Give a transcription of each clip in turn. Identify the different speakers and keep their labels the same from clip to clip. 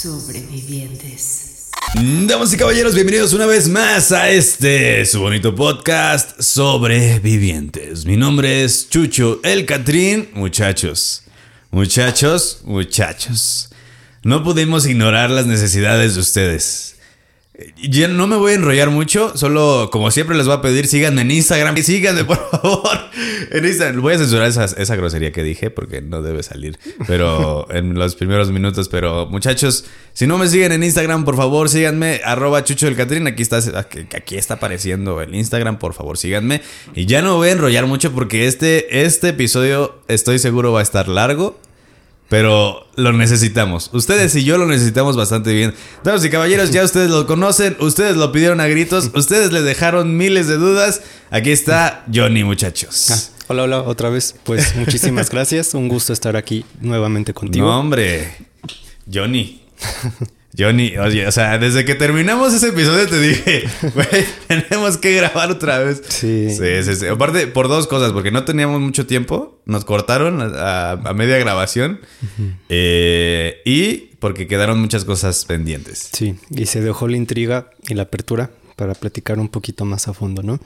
Speaker 1: Sobrevivientes.
Speaker 2: Damas y caballeros, bienvenidos una vez más a este su bonito podcast Sobrevivientes. Mi nombre es Chucho El Catrín, muchachos. Muchachos, muchachos. No pudimos ignorar las necesidades de ustedes. Ya no me voy a enrollar mucho, solo como siempre les voy a pedir, síganme en Instagram. Síganme, por favor. En Instagram. Voy a censurar esa, esa grosería que dije porque no debe salir. Pero en los primeros minutos. Pero muchachos, si no me siguen en Instagram, por favor, síganme. Arroba Chucho del Catrín. Aquí está, aquí está apareciendo el Instagram. Por favor, síganme. Y ya no me voy a enrollar mucho porque este, este episodio estoy seguro va a estar largo. Pero lo necesitamos. Ustedes y yo lo necesitamos bastante bien. Damas y caballeros, ya ustedes lo conocen, ustedes lo pidieron a gritos, ustedes le dejaron miles de dudas. Aquí está Johnny, muchachos.
Speaker 3: Ah, hola, hola, otra vez. Pues muchísimas gracias. Un gusto estar aquí nuevamente contigo.
Speaker 2: No, hombre. Johnny. Johnny, oye, o sea, desde que terminamos ese episodio te dije, güey, tenemos que grabar otra vez.
Speaker 3: Sí.
Speaker 2: Sí, sí, sí. Aparte, por dos cosas, porque no teníamos mucho tiempo, nos cortaron a, a media grabación eh, y porque quedaron muchas cosas pendientes.
Speaker 3: Sí, y se dejó la intriga y la apertura para platicar un poquito más a fondo, ¿no?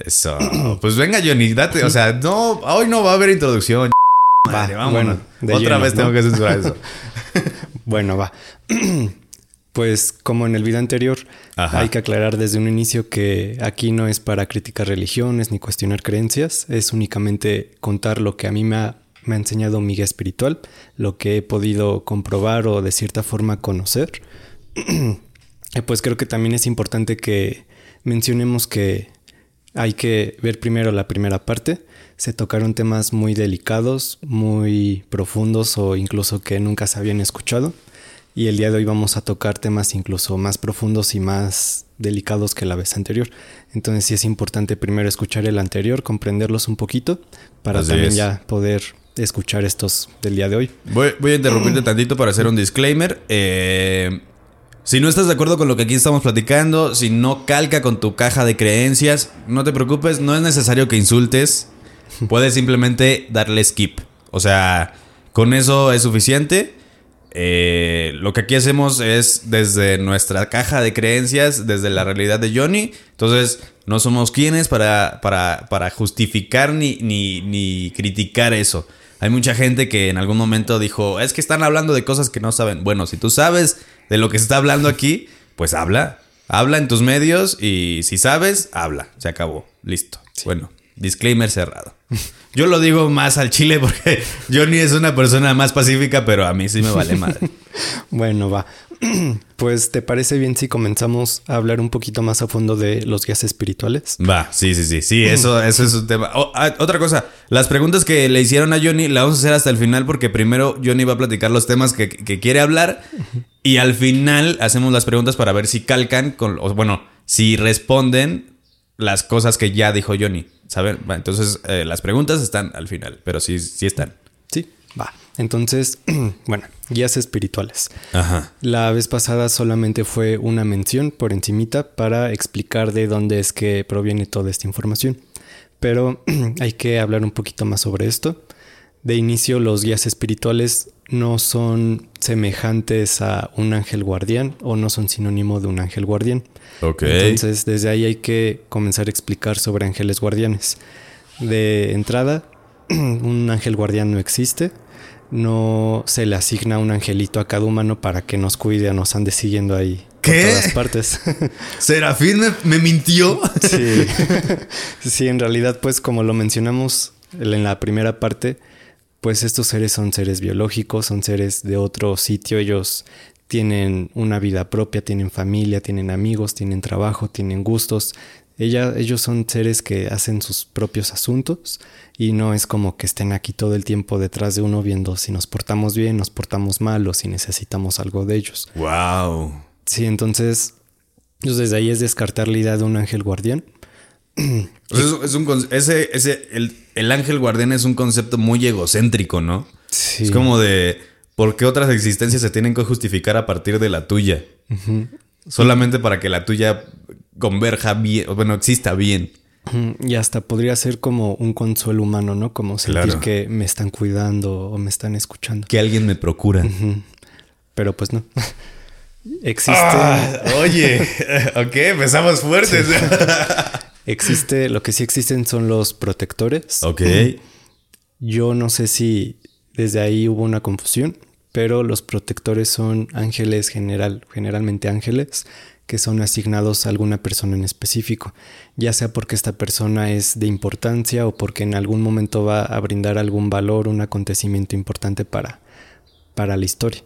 Speaker 2: Eso. Pues venga, Johnny, date, o sea, no, hoy no va a haber introducción. Madre,
Speaker 3: Va,
Speaker 2: vámonos.
Speaker 3: bueno,
Speaker 2: Otra
Speaker 3: lleno,
Speaker 2: vez
Speaker 3: ¿no?
Speaker 2: tengo que censurar eso.
Speaker 3: Bueno, va. Pues como en el video anterior,
Speaker 2: Ajá.
Speaker 3: hay que aclarar desde un inicio que aquí no es para criticar religiones ni cuestionar creencias, es únicamente contar lo que a mí me ha, me ha enseñado mi guía espiritual, lo que he podido comprobar o de cierta forma conocer. Pues creo que también es importante que mencionemos que hay que ver primero la primera parte. Se tocaron temas muy delicados, muy profundos o incluso que nunca se habían escuchado. Y el día de hoy vamos a tocar temas incluso más profundos y más delicados que la vez anterior. Entonces sí es importante primero escuchar el anterior, comprenderlos un poquito, para
Speaker 2: Así
Speaker 3: también
Speaker 2: es.
Speaker 3: ya poder escuchar estos del día de hoy.
Speaker 2: Voy, voy a interrumpirte tantito para hacer un disclaimer. Eh, si no estás de acuerdo con lo que aquí estamos platicando, si no calca con tu caja de creencias, no te preocupes, no es necesario que insultes. Puedes simplemente darle skip. O sea, con eso es suficiente. Eh, lo que aquí hacemos es desde nuestra caja de creencias, desde la realidad de Johnny. Entonces, no somos quienes para, para, para justificar ni, ni, ni criticar eso. Hay mucha gente que en algún momento dijo, es que están hablando de cosas que no saben. Bueno, si tú sabes de lo que se está hablando aquí, pues habla. Habla en tus medios y si sabes, habla. Se acabó. Listo. Bueno, disclaimer cerrado. Yo lo digo más al chile porque Johnny es una persona más pacífica, pero a mí sí me vale madre.
Speaker 3: Bueno, va. Pues, ¿te parece bien si comenzamos a hablar un poquito más a fondo de los guías espirituales?
Speaker 2: Va, sí, sí, sí. Sí, eso, eso es un tema. Oh, ah, otra cosa, las preguntas que le hicieron a Johnny las vamos a hacer hasta el final porque primero Johnny va a platicar los temas que, que quiere hablar y al final hacemos las preguntas para ver si calcan con, o, bueno, si responden las cosas que ya dijo Johnny. ¿Saben? Va, entonces, eh, las preguntas están al final, pero sí, sí están.
Speaker 3: Sí, va. Entonces, bueno, guías espirituales.
Speaker 2: Ajá.
Speaker 3: La vez pasada solamente fue una mención por encimita para explicar de dónde es que proviene toda esta información. Pero hay que hablar un poquito más sobre esto. De inicio, los guías espirituales no son semejantes a un ángel guardián o no son sinónimo de un ángel guardián.
Speaker 2: Ok.
Speaker 3: Entonces, desde ahí hay que comenzar a explicar sobre ángeles guardianes. De entrada, un ángel guardián no existe. No se le asigna un angelito a cada humano para que nos cuide o nos ande siguiendo ahí por
Speaker 2: ¿Qué?
Speaker 3: todas partes.
Speaker 2: Serafín me, me mintió.
Speaker 3: sí. sí, en realidad, pues como lo mencionamos en la primera parte, pues estos seres son seres biológicos, son seres de otro sitio, ellos tienen una vida propia, tienen familia, tienen amigos, tienen trabajo, tienen gustos. Ella, ellos son seres que hacen sus propios asuntos y no es como que estén aquí todo el tiempo detrás de uno viendo si nos portamos bien, nos portamos mal o si necesitamos algo de ellos.
Speaker 2: Wow.
Speaker 3: Sí, entonces, pues desde ahí es descartar la idea de un ángel guardián.
Speaker 2: Pues es, un ese, ese, el, el ángel guardián es un concepto muy egocéntrico, ¿no?
Speaker 3: Sí.
Speaker 2: Es como de por qué otras existencias se tienen que justificar a partir de la tuya. Solamente para que la tuya converja bien, bueno, exista bien.
Speaker 3: Y hasta podría ser como un consuelo humano, ¿no? Como sentir
Speaker 2: Claro.
Speaker 3: que me están cuidando o me están escuchando.
Speaker 2: Que alguien me procura.
Speaker 3: Pero pues no. Existe,
Speaker 2: Ah, oye, ok, empezamos fuertes.
Speaker 3: existe, lo que sí existen son los protectores.
Speaker 2: ok.
Speaker 3: Yo no sé si desde ahí hubo una confusión, pero los protectores son ángeles general, generalmente ángeles que son asignados a alguna persona en específico, ya sea porque esta persona es de importancia o porque en algún momento va a brindar algún valor, un acontecimiento importante para, para la historia.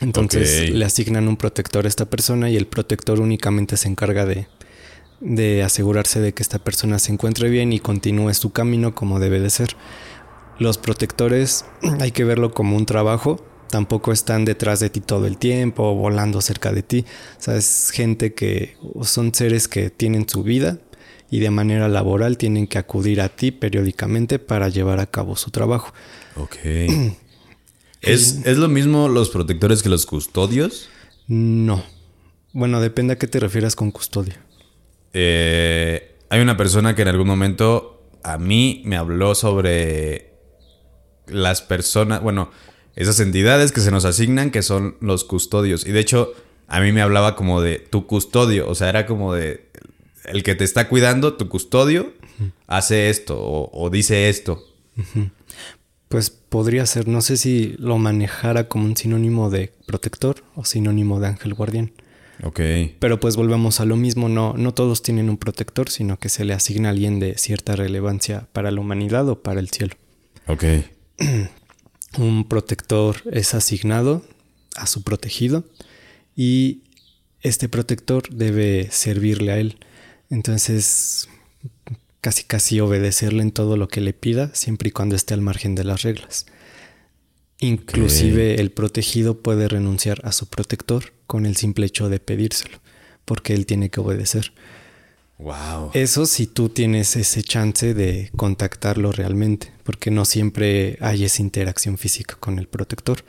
Speaker 3: Entonces le asignan un protector a esta persona y el protector únicamente se encarga de, de asegurarse de que esta persona se encuentre bien y continúe su camino como debe de ser. Los protectores hay que verlo como un trabajo, tampoco están detrás de ti todo el tiempo volando cerca de ti. O sea, es gente que son seres que tienen su vida y de manera laboral tienen que acudir a ti periódicamente para llevar a cabo su trabajo.
Speaker 2: Ok. ¿Es, ¿Es lo mismo los protectores que los custodios?
Speaker 3: No. Bueno, depende a qué te refieras con custodio.
Speaker 2: Eh, hay una persona que en algún momento a mí me habló sobre las personas, bueno, esas entidades que se nos asignan que son los custodios. Y de hecho, a mí me hablaba como de tu custodio, o sea, era como de el que te está cuidando, tu custodio, hace esto o, o dice esto.
Speaker 3: Pues podría ser, no sé si lo manejara como un sinónimo de protector o sinónimo de ángel guardián.
Speaker 2: Ok.
Speaker 3: Pero pues volvemos a lo mismo, no, no todos tienen un protector, sino que se le asigna a alguien de cierta relevancia para la humanidad o para el cielo.
Speaker 2: Ok.
Speaker 3: Un protector es asignado a su protegido y este protector debe servirle a él. Entonces, casi casi obedecerle en todo lo que le pida, siempre y cuando esté al margen de las reglas. Inclusive el protegido puede renunciar a su protector con el simple hecho de pedírselo, porque él tiene que obedecer.
Speaker 2: Wow.
Speaker 3: Eso si tú tienes ese chance de contactarlo realmente, porque no siempre hay esa interacción física con el protector.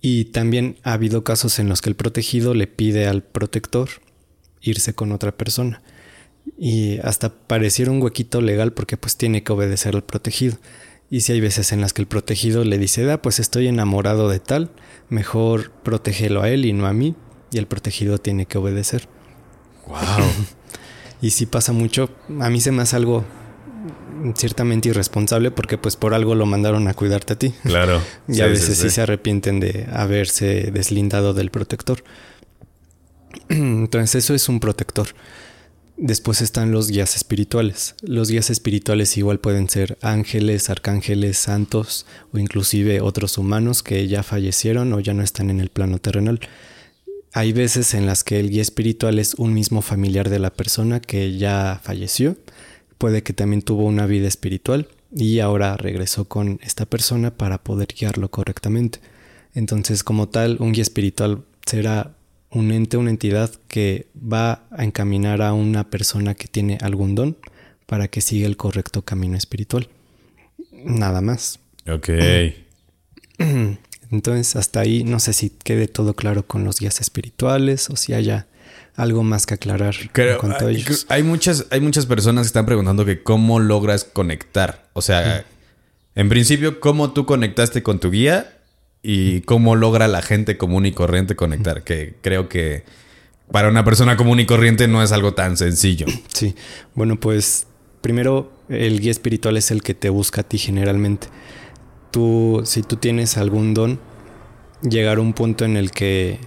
Speaker 3: Y también ha habido casos en los que el protegido le pide al protector irse con otra persona. Y hasta pareciera un huequito legal porque pues tiene que obedecer al protegido. Y si hay veces en las que el protegido le dice, da, pues estoy enamorado de tal, mejor protégelo a él y no a mí. Y el protegido tiene que obedecer.
Speaker 2: Wow.
Speaker 3: Y sí pasa mucho. A mí se me hace algo ciertamente irresponsable porque pues por algo lo mandaron a cuidarte a ti.
Speaker 2: Claro.
Speaker 3: Y a veces sí, se arrepienten de haberse deslindado del protector. Entonces eso es un protector. Después están los guías espirituales. Los guías espirituales igual pueden ser ángeles, arcángeles, santos o inclusive otros humanos que ya fallecieron o ya no están en el plano terrenal. Hay veces en las que el guía espiritual es un mismo familiar de la persona que ya falleció. Puede que también tuvo una vida espiritual y ahora regresó con esta persona para poder guiarlo correctamente. Entonces, como tal, un guía espiritual será un ente, una entidad que va a encaminar a una persona que tiene algún don para que siga el correcto camino espiritual. Nada más.
Speaker 2: Ok.
Speaker 3: Entonces, hasta ahí no sé si quede todo claro con los guías espirituales o si haya algo más que aclarar
Speaker 2: Creo-
Speaker 3: en cuanto a
Speaker 2: hay,
Speaker 3: ellos.
Speaker 2: hay muchas, hay muchas personas que están preguntando que cómo logras conectar. O sea, en principio, cómo tú conectaste con tu guía y cómo logra la gente común y corriente conectar. Que creo que para una persona común y corriente no es algo tan sencillo.
Speaker 3: Sí, bueno, pues primero el guía espiritual es el que te busca a ti generalmente. Tú, si tú tienes algún don, llegar a un punto en el que,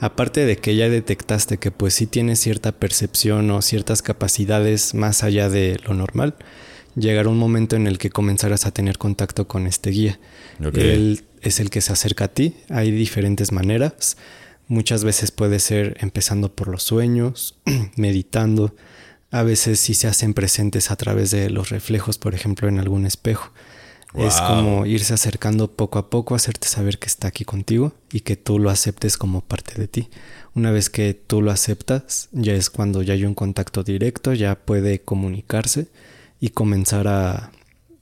Speaker 3: aparte de que ya detectaste que pues sí tienes cierta percepción o ciertas capacidades más allá de lo normal, llegará un momento en el que comenzarás a tener contacto con este guía. Él es el que se acerca a ti. Hay diferentes maneras. Muchas veces puede ser empezando por los sueños, meditando. A veces sí se hacen presentes a través de los reflejos, por ejemplo, en algún espejo. Es como irse acercando poco a poco, hacerte saber que está aquí contigo y que tú lo aceptes como parte de ti. Una vez que tú lo aceptas, ya es cuando ya hay un contacto directo, ya puede comunicarse y comenzar a,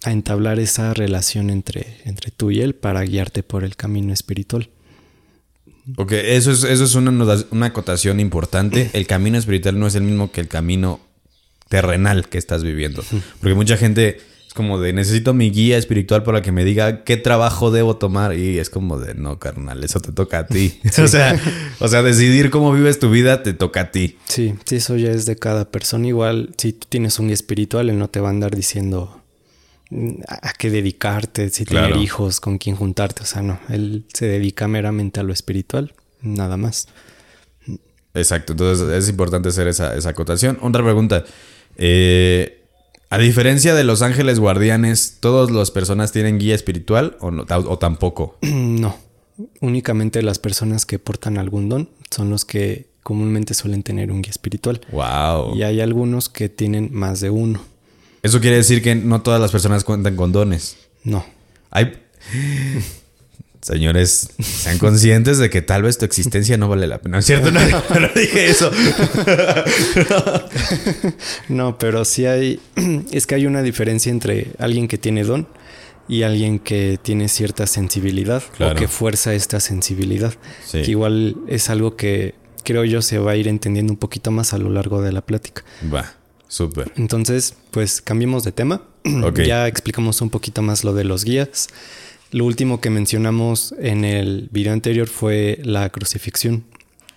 Speaker 3: a entablar esa relación entre, entre tú y él para guiarte por el camino espiritual.
Speaker 2: Ok, eso es, eso es una, una acotación importante. El camino espiritual no es el mismo que el camino terrenal que estás viviendo. Porque mucha gente como de necesito mi guía espiritual para que me diga qué trabajo debo tomar. Y es como de no, carnal, eso te toca a ti. o, sea, o sea, decidir cómo vives tu vida te toca a ti.
Speaker 3: Sí, sí, eso ya es de cada persona. Igual, si tú tienes un guía espiritual, él no te va a andar diciendo mm, a a qué dedicarte, si
Speaker 2: Claro.
Speaker 3: tener hijos, con quién juntarte. O sea, no, él se dedica meramente a lo espiritual, nada más.
Speaker 2: Exacto, entonces es importante hacer esa, esa acotación. Otra pregunta. Eh, a diferencia de los ángeles guardianes, ¿todas las personas tienen guía espiritual o, no, o tampoco?
Speaker 3: No, únicamente las personas que portan algún don son los que comúnmente suelen tener un guía espiritual.
Speaker 2: Wow.
Speaker 3: Y hay algunos que tienen más de uno.
Speaker 2: Eso quiere decir que no todas las personas cuentan con dones.
Speaker 3: No.
Speaker 2: Hay. Señores, sean conscientes de que tal vez tu existencia no vale la pena. ¿No es cierto? No, no dije eso.
Speaker 3: No, pero sí hay, es que hay una diferencia entre alguien que tiene don y alguien que tiene cierta sensibilidad
Speaker 2: Claro.
Speaker 3: o que fuerza esta sensibilidad.
Speaker 2: Sí.
Speaker 3: Que igual es algo que creo yo se va a ir entendiendo un poquito más a lo largo de la plática.
Speaker 2: Va, súper.
Speaker 3: Entonces, pues cambiemos de tema.
Speaker 2: Ok.
Speaker 3: Ya explicamos un poquito más lo de los guías. Lo último que mencionamos en el video anterior fue la crucifixión.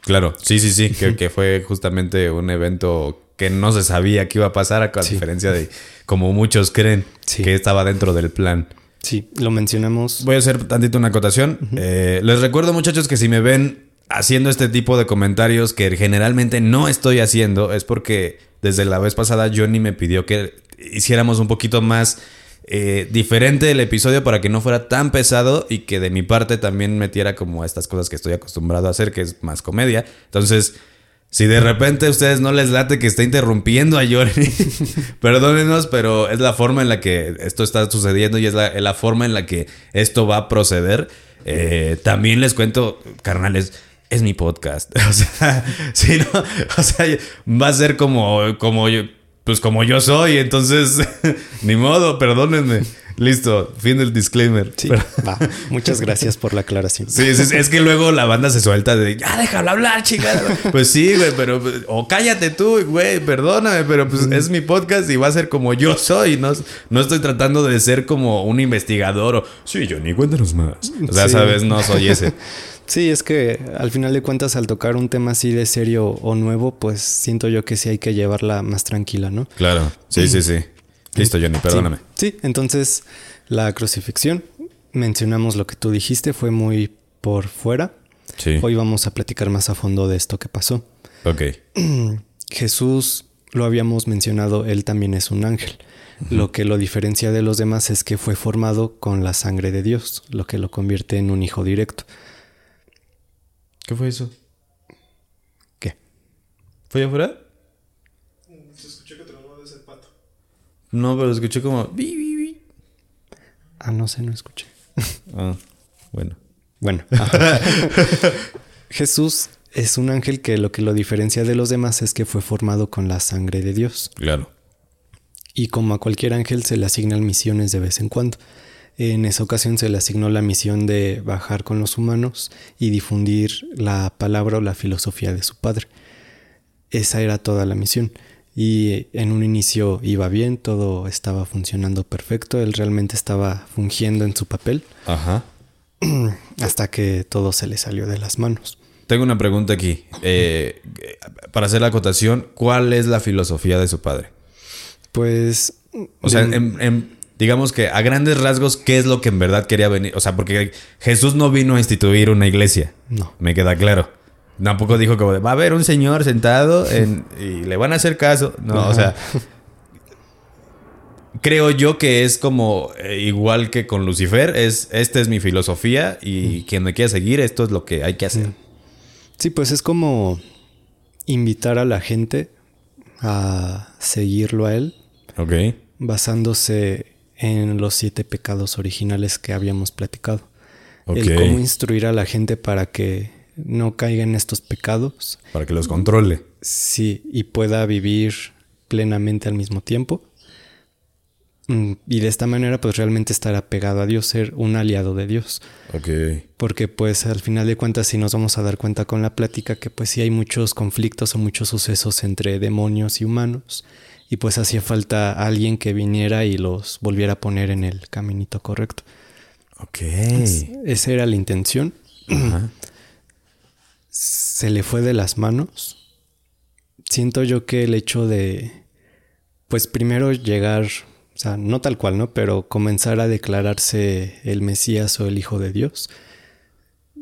Speaker 2: Claro, sí, sí, sí, que, que fue justamente un evento que no se sabía que iba a pasar, a
Speaker 3: Sí.
Speaker 2: diferencia de como muchos creen
Speaker 3: Sí.
Speaker 2: que estaba dentro del plan.
Speaker 3: Sí, lo mencionamos.
Speaker 2: Voy a hacer tantito una acotación. Eh, les recuerdo, muchachos, que si me ven haciendo este tipo de comentarios que generalmente no estoy haciendo, es porque desde la vez pasada Johnny me pidió que hiciéramos un poquito más eh, diferente el episodio para que no fuera tan pesado y que de mi parte también metiera como estas cosas que estoy acostumbrado a hacer, que es más comedia. Entonces, si de repente a ustedes no les late que esté interrumpiendo a Johnny, perdónenos, pero es la forma en la que esto está sucediendo y es la, es la forma en la que esto va a proceder. Eh, también les cuento, carnales, es mi podcast. O sea, si no, o sea, va a ser como, como yo, pues como yo soy, entonces, ni modo, perdónenme. Listo, fin del disclaimer.
Speaker 3: Sí,
Speaker 2: Pero-
Speaker 3: va. Muchas gracias por la aclaración.
Speaker 2: Sí, es que luego la banda se suelta de ya déjalo hablar, chingada. Pues sí, güey, pero o cállate tú, güey, perdóname, pero pues es mi podcast y va a ser como yo soy, no, no estoy tratando de ser como un investigador o sí, Johnny, cuéntanos más. O sea,
Speaker 3: Sí.
Speaker 2: sabes, no soy ese.
Speaker 3: Sí, es que al final de cuentas al tocar un tema así de serio o nuevo, pues siento yo que sí hay que llevarla más tranquila, ¿no?
Speaker 2: Claro, sí, sí, sí. Listo, Johnny, perdóname.
Speaker 3: Sí, sí, entonces la crucifixión, mencionamos lo que tú dijiste, fue muy por fuera.
Speaker 2: Sí.
Speaker 3: Hoy vamos a platicar más a fondo de esto que pasó.
Speaker 2: Ok.
Speaker 3: Jesús, lo habíamos mencionado, él también es un ángel. Lo que lo diferencia de los demás es que fue formado con la sangre de Dios, lo que lo convierte en un hijo directo.
Speaker 2: ¿Qué fue eso?
Speaker 3: ¿Qué?
Speaker 2: ¿Fue afuera? No, pero escuché como.
Speaker 3: Ah, no sé, no escuché.
Speaker 2: Ah, bueno.
Speaker 3: Bueno. Jesús es un ángel que lo que lo diferencia de los demás es que fue formado con la sangre de Dios.
Speaker 2: Claro.
Speaker 3: Y como a cualquier ángel se le asignan misiones de vez en cuando. En esa ocasión se le asignó la misión de bajar con los humanos y difundir la palabra o la filosofía de su padre. Esa era toda la misión. Y en un inicio iba bien, todo estaba funcionando perfecto, él realmente estaba fungiendo en su papel
Speaker 2: Ajá.
Speaker 3: hasta que todo se le salió de las manos.
Speaker 2: Tengo una pregunta aquí. Eh, para hacer la acotación, ¿cuál es la filosofía de su padre?
Speaker 3: Pues...
Speaker 2: O sea,
Speaker 3: de-
Speaker 2: en- en- digamos que a grandes rasgos, ¿qué es lo que en verdad quería venir? O sea, porque Jesús no vino a instituir una iglesia.
Speaker 3: No.
Speaker 2: Me queda claro. Tampoco dijo como de, va a haber un señor sentado en- y le van a hacer caso. No, o sea... Creo yo que es como eh, igual que con Lucifer, es esta es mi filosofía y quien me quiera seguir, esto es lo que hay que hacer.
Speaker 3: Sí, pues es como invitar a la gente a seguirlo a él
Speaker 2: Ok.
Speaker 3: basándose en los siete pecados originales que habíamos platicado.
Speaker 2: Ok.
Speaker 3: El cómo instruir a la gente para que no caiga en estos pecados,
Speaker 2: Para que los controle.
Speaker 3: sí, y pueda vivir plenamente al mismo tiempo. Mm, Y de esta manera, pues realmente estar apegado a Dios, ser un aliado de Dios.
Speaker 2: Ok.
Speaker 3: Porque pues al final de cuentas sí nos vamos a dar cuenta con la plática que pues sí hay muchos conflictos o muchos sucesos entre demonios y humanos. Y pues hacía falta alguien que viniera y los volviera a poner en el caminito correcto.
Speaker 2: Ok.
Speaker 3: Esa era la intención.
Speaker 2: Ajá.
Speaker 3: Se le fue de las manos. Siento yo que el hecho de, pues primero llegar, o sea, no tal cual, ¿no? Pero comenzar a declararse el Mesías o el Hijo de Dios,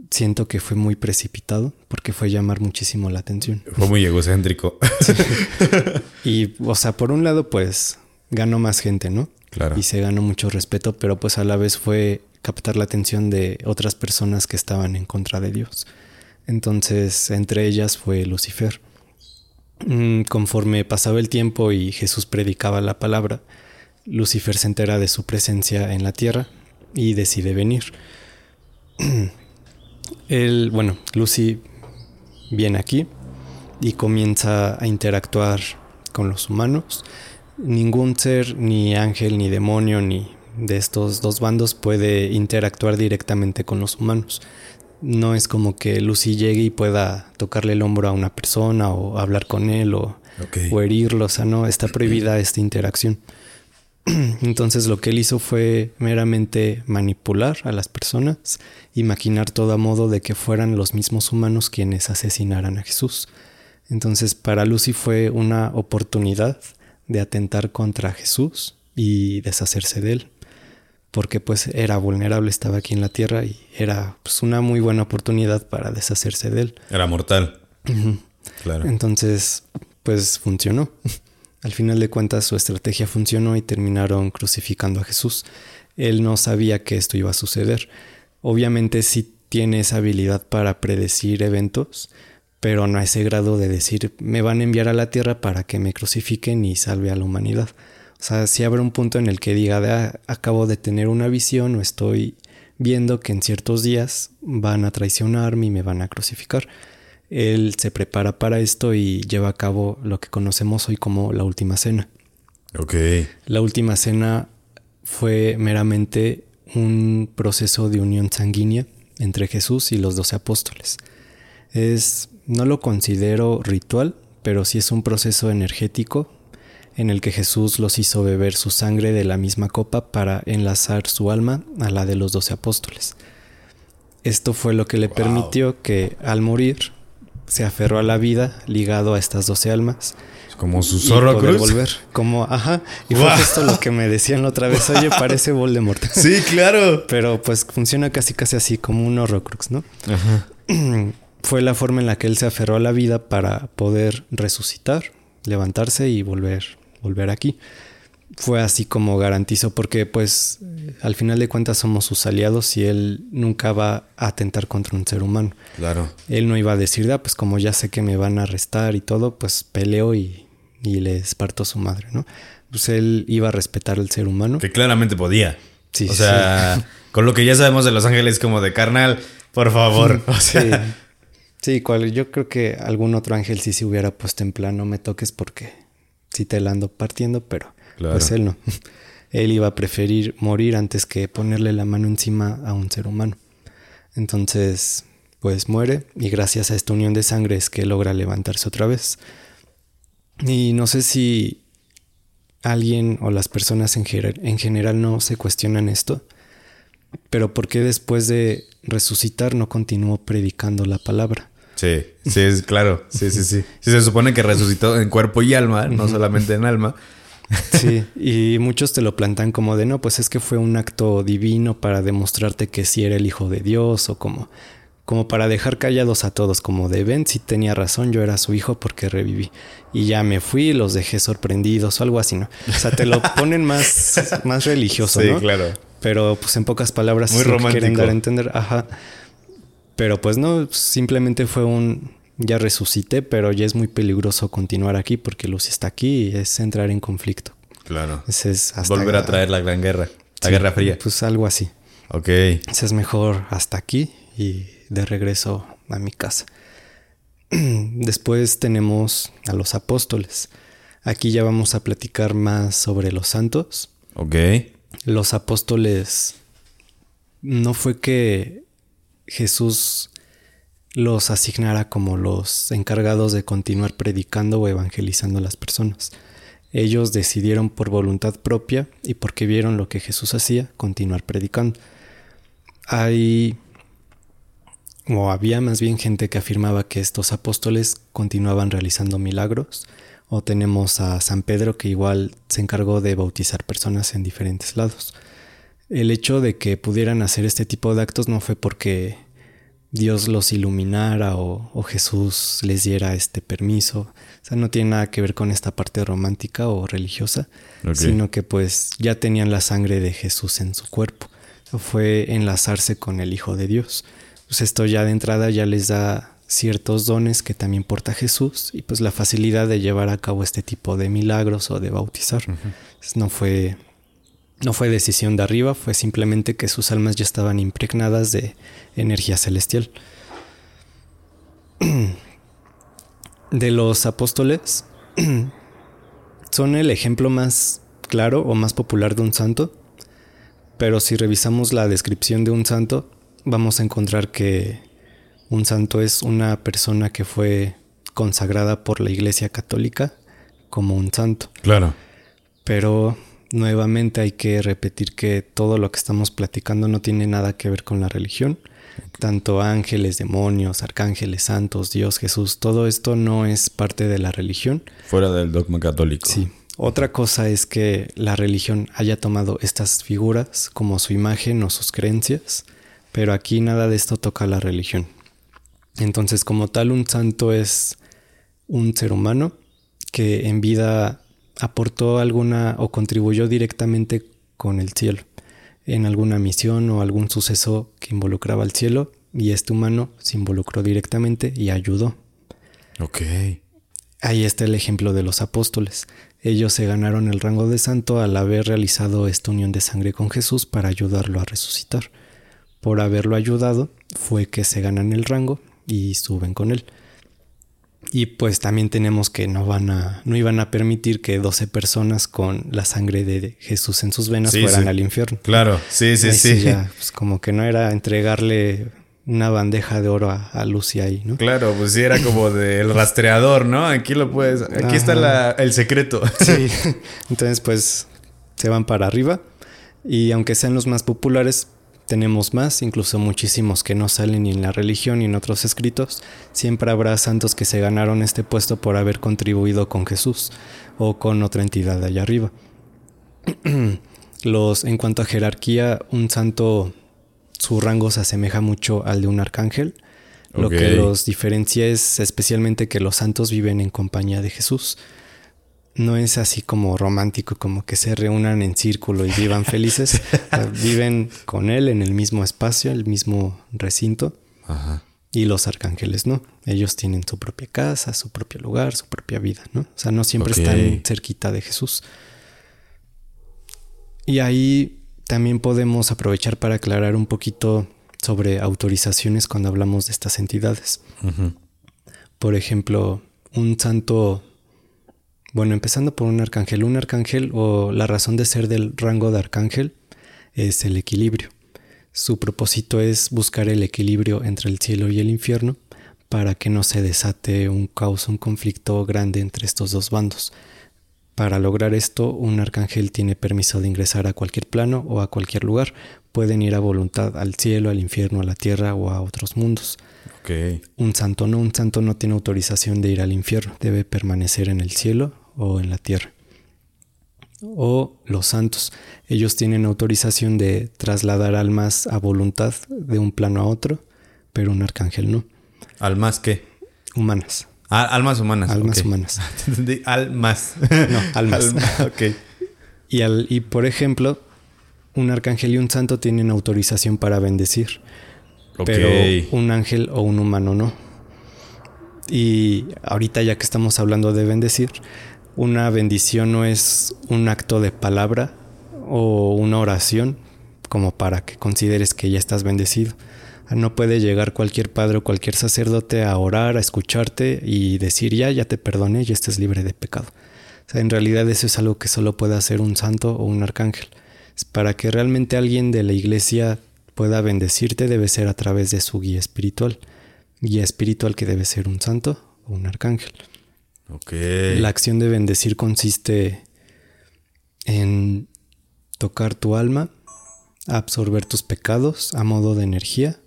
Speaker 3: siento que fue muy precipitado porque fue llamar muchísimo la atención.
Speaker 2: Fue muy egocéntrico.
Speaker 3: Y, o sea, por un lado, pues ganó más gente, ¿no?
Speaker 2: Claro.
Speaker 3: Y se ganó mucho respeto, pero pues a la vez fue captar la atención de otras personas que estaban en contra de Dios. Entonces, entre ellas fue Lucifer. Mm, Conforme pasaba el tiempo y Jesús predicaba la palabra, Lucifer se entera de su presencia en la tierra y decide venir. Él, bueno, Lucy viene aquí y comienza a interactuar con los humanos. Ningún ser, ni ángel, ni demonio, ni de estos dos bandos puede interactuar directamente con los humanos. No es como que Lucy llegue y pueda tocarle el hombro a una persona o hablar con él o, o herirlo. O sea, no, está prohibida esta interacción. Entonces lo que él hizo fue meramente manipular a las personas y maquinar todo a modo de que fueran los mismos humanos quienes asesinaran a Jesús. Entonces para Lucy fue una oportunidad de atentar contra Jesús y deshacerse de él, porque pues era vulnerable, estaba aquí en la tierra y era pues, una muy buena oportunidad para deshacerse de él.
Speaker 2: Era mortal. Claro.
Speaker 3: Entonces, pues funcionó. Al final de cuentas, su estrategia funcionó y terminaron crucificando a Jesús. Él no sabía que esto iba a suceder. Obviamente sí tiene esa habilidad para predecir eventos, pero no a ese grado de decir, me van a enviar a la tierra para que me crucifiquen y salve a la humanidad. O sea, si habrá un punto en el que diga, de, "Ah, acabo de tener una visión o estoy viendo que en ciertos días van a traicionarme y me van a crucificar. Él se prepara para esto y lleva a cabo lo que conocemos hoy como la última cena.
Speaker 2: Ok.
Speaker 3: La última cena fue meramente un proceso de unión sanguínea entre Jesús y los doce apóstoles. Es, no lo considero ritual, pero sí es un proceso energético en el que Jesús los hizo beber su sangre de la misma copa para enlazar su alma a la de los doce apóstoles. Esto fue lo que le
Speaker 2: Wow.
Speaker 3: permitió que al morir se aferró a la vida ligado a estas doce almas
Speaker 2: como su
Speaker 3: y
Speaker 2: zorro
Speaker 3: poder
Speaker 2: cruz.
Speaker 3: volver. Como, ajá. Y
Speaker 2: Guau.
Speaker 3: fue justo lo que me decían la otra vez. Oye, parece Voldemort.
Speaker 2: Sí, claro.
Speaker 3: Pero pues funciona casi casi así como un Horrocrux, ¿no?
Speaker 2: Ajá.
Speaker 3: Fue la forma en la que él se aferró a la vida para poder resucitar, levantarse y volver, volver aquí. Fue así como garantizó, porque pues al final de cuentas somos sus aliados y él nunca va a atentar contra un ser humano.
Speaker 2: Claro.
Speaker 3: Él no iba a decir, ah, pues como ya sé que me van a arrestar y todo, pues peleo y, y les parto su madre, ¿no? Pues él iba a respetar al ser humano.
Speaker 2: Que claramente podía.
Speaker 3: Sí,
Speaker 2: o sea, con lo que ya sabemos de Los Ángeles, como de carnal, por favor. O sea,
Speaker 3: Sí. Sí, cual, yo creo que algún otro ángel sí se hubiera puesto en plan, no me toques porque sí te la ando partiendo, pero
Speaker 2: Claro.
Speaker 3: pues él no. Él iba a preferir morir antes que ponerle la mano encima a un ser humano. Entonces, pues muere y gracias a esta unión de sangre es que logra levantarse otra vez. Y no sé si alguien o las personas en, en general no se cuestionan esto, pero ¿por qué después de resucitar no continuó predicando la palabra?
Speaker 2: Sí, sí, es claro. Sí, sí, sí. Sí, se supone que resucitó en cuerpo y alma, no solamente en alma.
Speaker 3: Sí, y muchos te lo plantan como de no, pues es que fue un acto divino para demostrarte que sí era el hijo de Dios o como como para dejar callados a todos, como de ven, si tenía razón, yo era su hijo porque reviví. Y ya me fui los dejé sorprendidos o algo así, ¿no? O sea, te lo ponen más, más religioso,
Speaker 2: Sí,
Speaker 3: ¿no?
Speaker 2: claro.
Speaker 3: Pero pues en pocas palabras
Speaker 2: Muy
Speaker 3: es lo que quieren dar a entender. Ajá. Pero pues no, simplemente fue un ya resucité, pero ya es muy peligroso continuar aquí porque Lucy está aquí y es entrar en conflicto.
Speaker 2: Claro.
Speaker 3: Es hasta
Speaker 2: Volver a traer la gran guerra. La
Speaker 3: Sí,
Speaker 2: guerra fría.
Speaker 3: Pues algo así.
Speaker 2: Ok.
Speaker 3: Ese es mejor hasta aquí y de regreso a mi casa. Después tenemos a los apóstoles. Aquí ya vamos a platicar más sobre los santos.
Speaker 2: Ok.
Speaker 3: Los apóstoles no fue que Jesús los asignara como los encargados de continuar predicando o evangelizando a las personas. Ellos decidieron por voluntad propia y porque vieron lo que Jesús hacía, continuar predicando. Hay o había más bien gente que afirmaba que estos apóstoles continuaban realizando milagros, o tenemos a San Pedro que igual se encargó de bautizar personas en diferentes lados. El hecho de que pudieran hacer este tipo de actos no fue porque Dios los iluminara o, o Jesús les diera este permiso. O sea, no tiene nada que ver con esta parte romántica o religiosa, sino que pues ya tenían la sangre de Jesús en su cuerpo. Fue enlazarse con el Hijo de Dios. Pues esto ya de entrada ya les da ciertos dones que también porta Jesús y pues la facilidad de llevar a cabo este tipo de milagros o de bautizar. Entonces, no fue no fue decisión de arriba, fue simplemente que sus almas ya estaban impregnadas de energía celestial. De los apóstoles son el ejemplo más claro o más popular de un santo, pero si revisamos la descripción de un santo, vamos a encontrar que un santo es una persona que fue consagrada por la Iglesia Católica como un santo.
Speaker 2: Claro.
Speaker 3: Pero nuevamente hay que repetir que todo lo que estamos platicando no tiene nada que ver con la religión. Tanto ángeles, demonios, arcángeles, santos, Dios, Jesús, todo esto no es parte de la religión.
Speaker 2: Fuera del dogma católico.
Speaker 3: Sí. Otra cosa es que la religión haya tomado estas figuras como su imagen o sus creencias, pero aquí nada de esto toca la religión. Entonces, como tal, un santo es un ser humano que en vida aportó alguna o contribuyó directamente con el cielo en alguna misión o algún suceso que involucraba al cielo y este humano se involucró directamente y ayudó.
Speaker 2: Ok.
Speaker 3: Ahí está el ejemplo de los apóstoles. Ellos se ganaron el rango de santo al haber realizado esta unión de sangre con Jesús para ayudarlo a resucitar. Por haberlo ayudado fue que se ganan el rango y suben con él. Y pues también tenemos que no van a no iban a permitir que 12 personas con la sangre de Jesús en sus venas
Speaker 2: Sí,
Speaker 3: fueran
Speaker 2: sí.
Speaker 3: al infierno.
Speaker 2: Claro. Sí, sí,
Speaker 3: Ahí
Speaker 2: sí.
Speaker 3: ya, pues como que no era entregarle una bandeja de oro a, a Lucy ahí, ¿no?
Speaker 2: Claro, pues sí, era como del rastreador, ¿no? Aquí lo puedes. Aquí está la- el secreto.
Speaker 3: Sí. Entonces, pues se van para arriba. Y aunque sean los más populares, tenemos más, incluso muchísimos que no salen ni en la religión ni en otros escritos. Siempre habrá santos que se ganaron este puesto por haber contribuido con Jesús o con otra entidad allá arriba. Los, en cuanto a jerarquía, un santo, su rango se asemeja mucho al de un arcángel. Lo que los diferencia es especialmente que los santos viven en compañía de Jesús. No es así como romántico, como que se reúnan en círculo y vivan felices. O sea, viven con Él en el mismo espacio, el mismo recinto.
Speaker 2: Ajá.
Speaker 3: Y los arcángeles no. Ellos tienen su propia casa, su propio lugar, su propia vida, ¿no? O sea, no siempre están cerquita de Jesús. Y ahí también podemos aprovechar para aclarar un poquito sobre autorizaciones cuando hablamos de estas entidades. Por ejemplo, un santo, bueno, empezando por un arcángel, un arcángel o la razón de ser del rango de arcángel es el equilibrio. Su propósito es buscar el equilibrio entre el cielo y el infierno para que no se desate un caos, un conflicto grande entre estos dos bandos. Para lograr esto, un arcángel tiene permiso de ingresar a cualquier plano o a cualquier lugar. Pueden ir a voluntad al cielo, al infierno, a la tierra o a otros mundos. Un santo no, un santo no tiene autorización de ir al infierno, debe permanecer en el cielo o en la tierra. O los santos, ellos tienen autorización de trasladar almas a voluntad de un plano a otro, pero un arcángel no.
Speaker 2: ¿Almas qué?
Speaker 3: Humanas.
Speaker 2: Ah, almas humanas.
Speaker 3: Almas humanas.
Speaker 2: Almas.
Speaker 3: No, almas.
Speaker 2: Alma- ok.
Speaker 3: Y, al, y por ejemplo, un arcángel y un santo tienen autorización para bendecir. Pero un ángel o un humano no. Y ahorita ya que estamos hablando de bendecir, una bendición no es un acto de palabra o una oración como para que consideres que ya estás bendecido. No puede llegar cualquier padre o cualquier sacerdote a orar, a escucharte y decir ya, ya te perdoné, ya estás libre de pecado. En realidad eso es algo que solo puede hacer un santo o un arcángel. Para que realmente alguien de la iglesia pueda bendecirte debe ser a través de su guía espiritual. Guía espiritual que debe ser un santo o un arcángel. La acción de bendecir consiste en tocar tu alma, absorber tus pecados a modo de energía,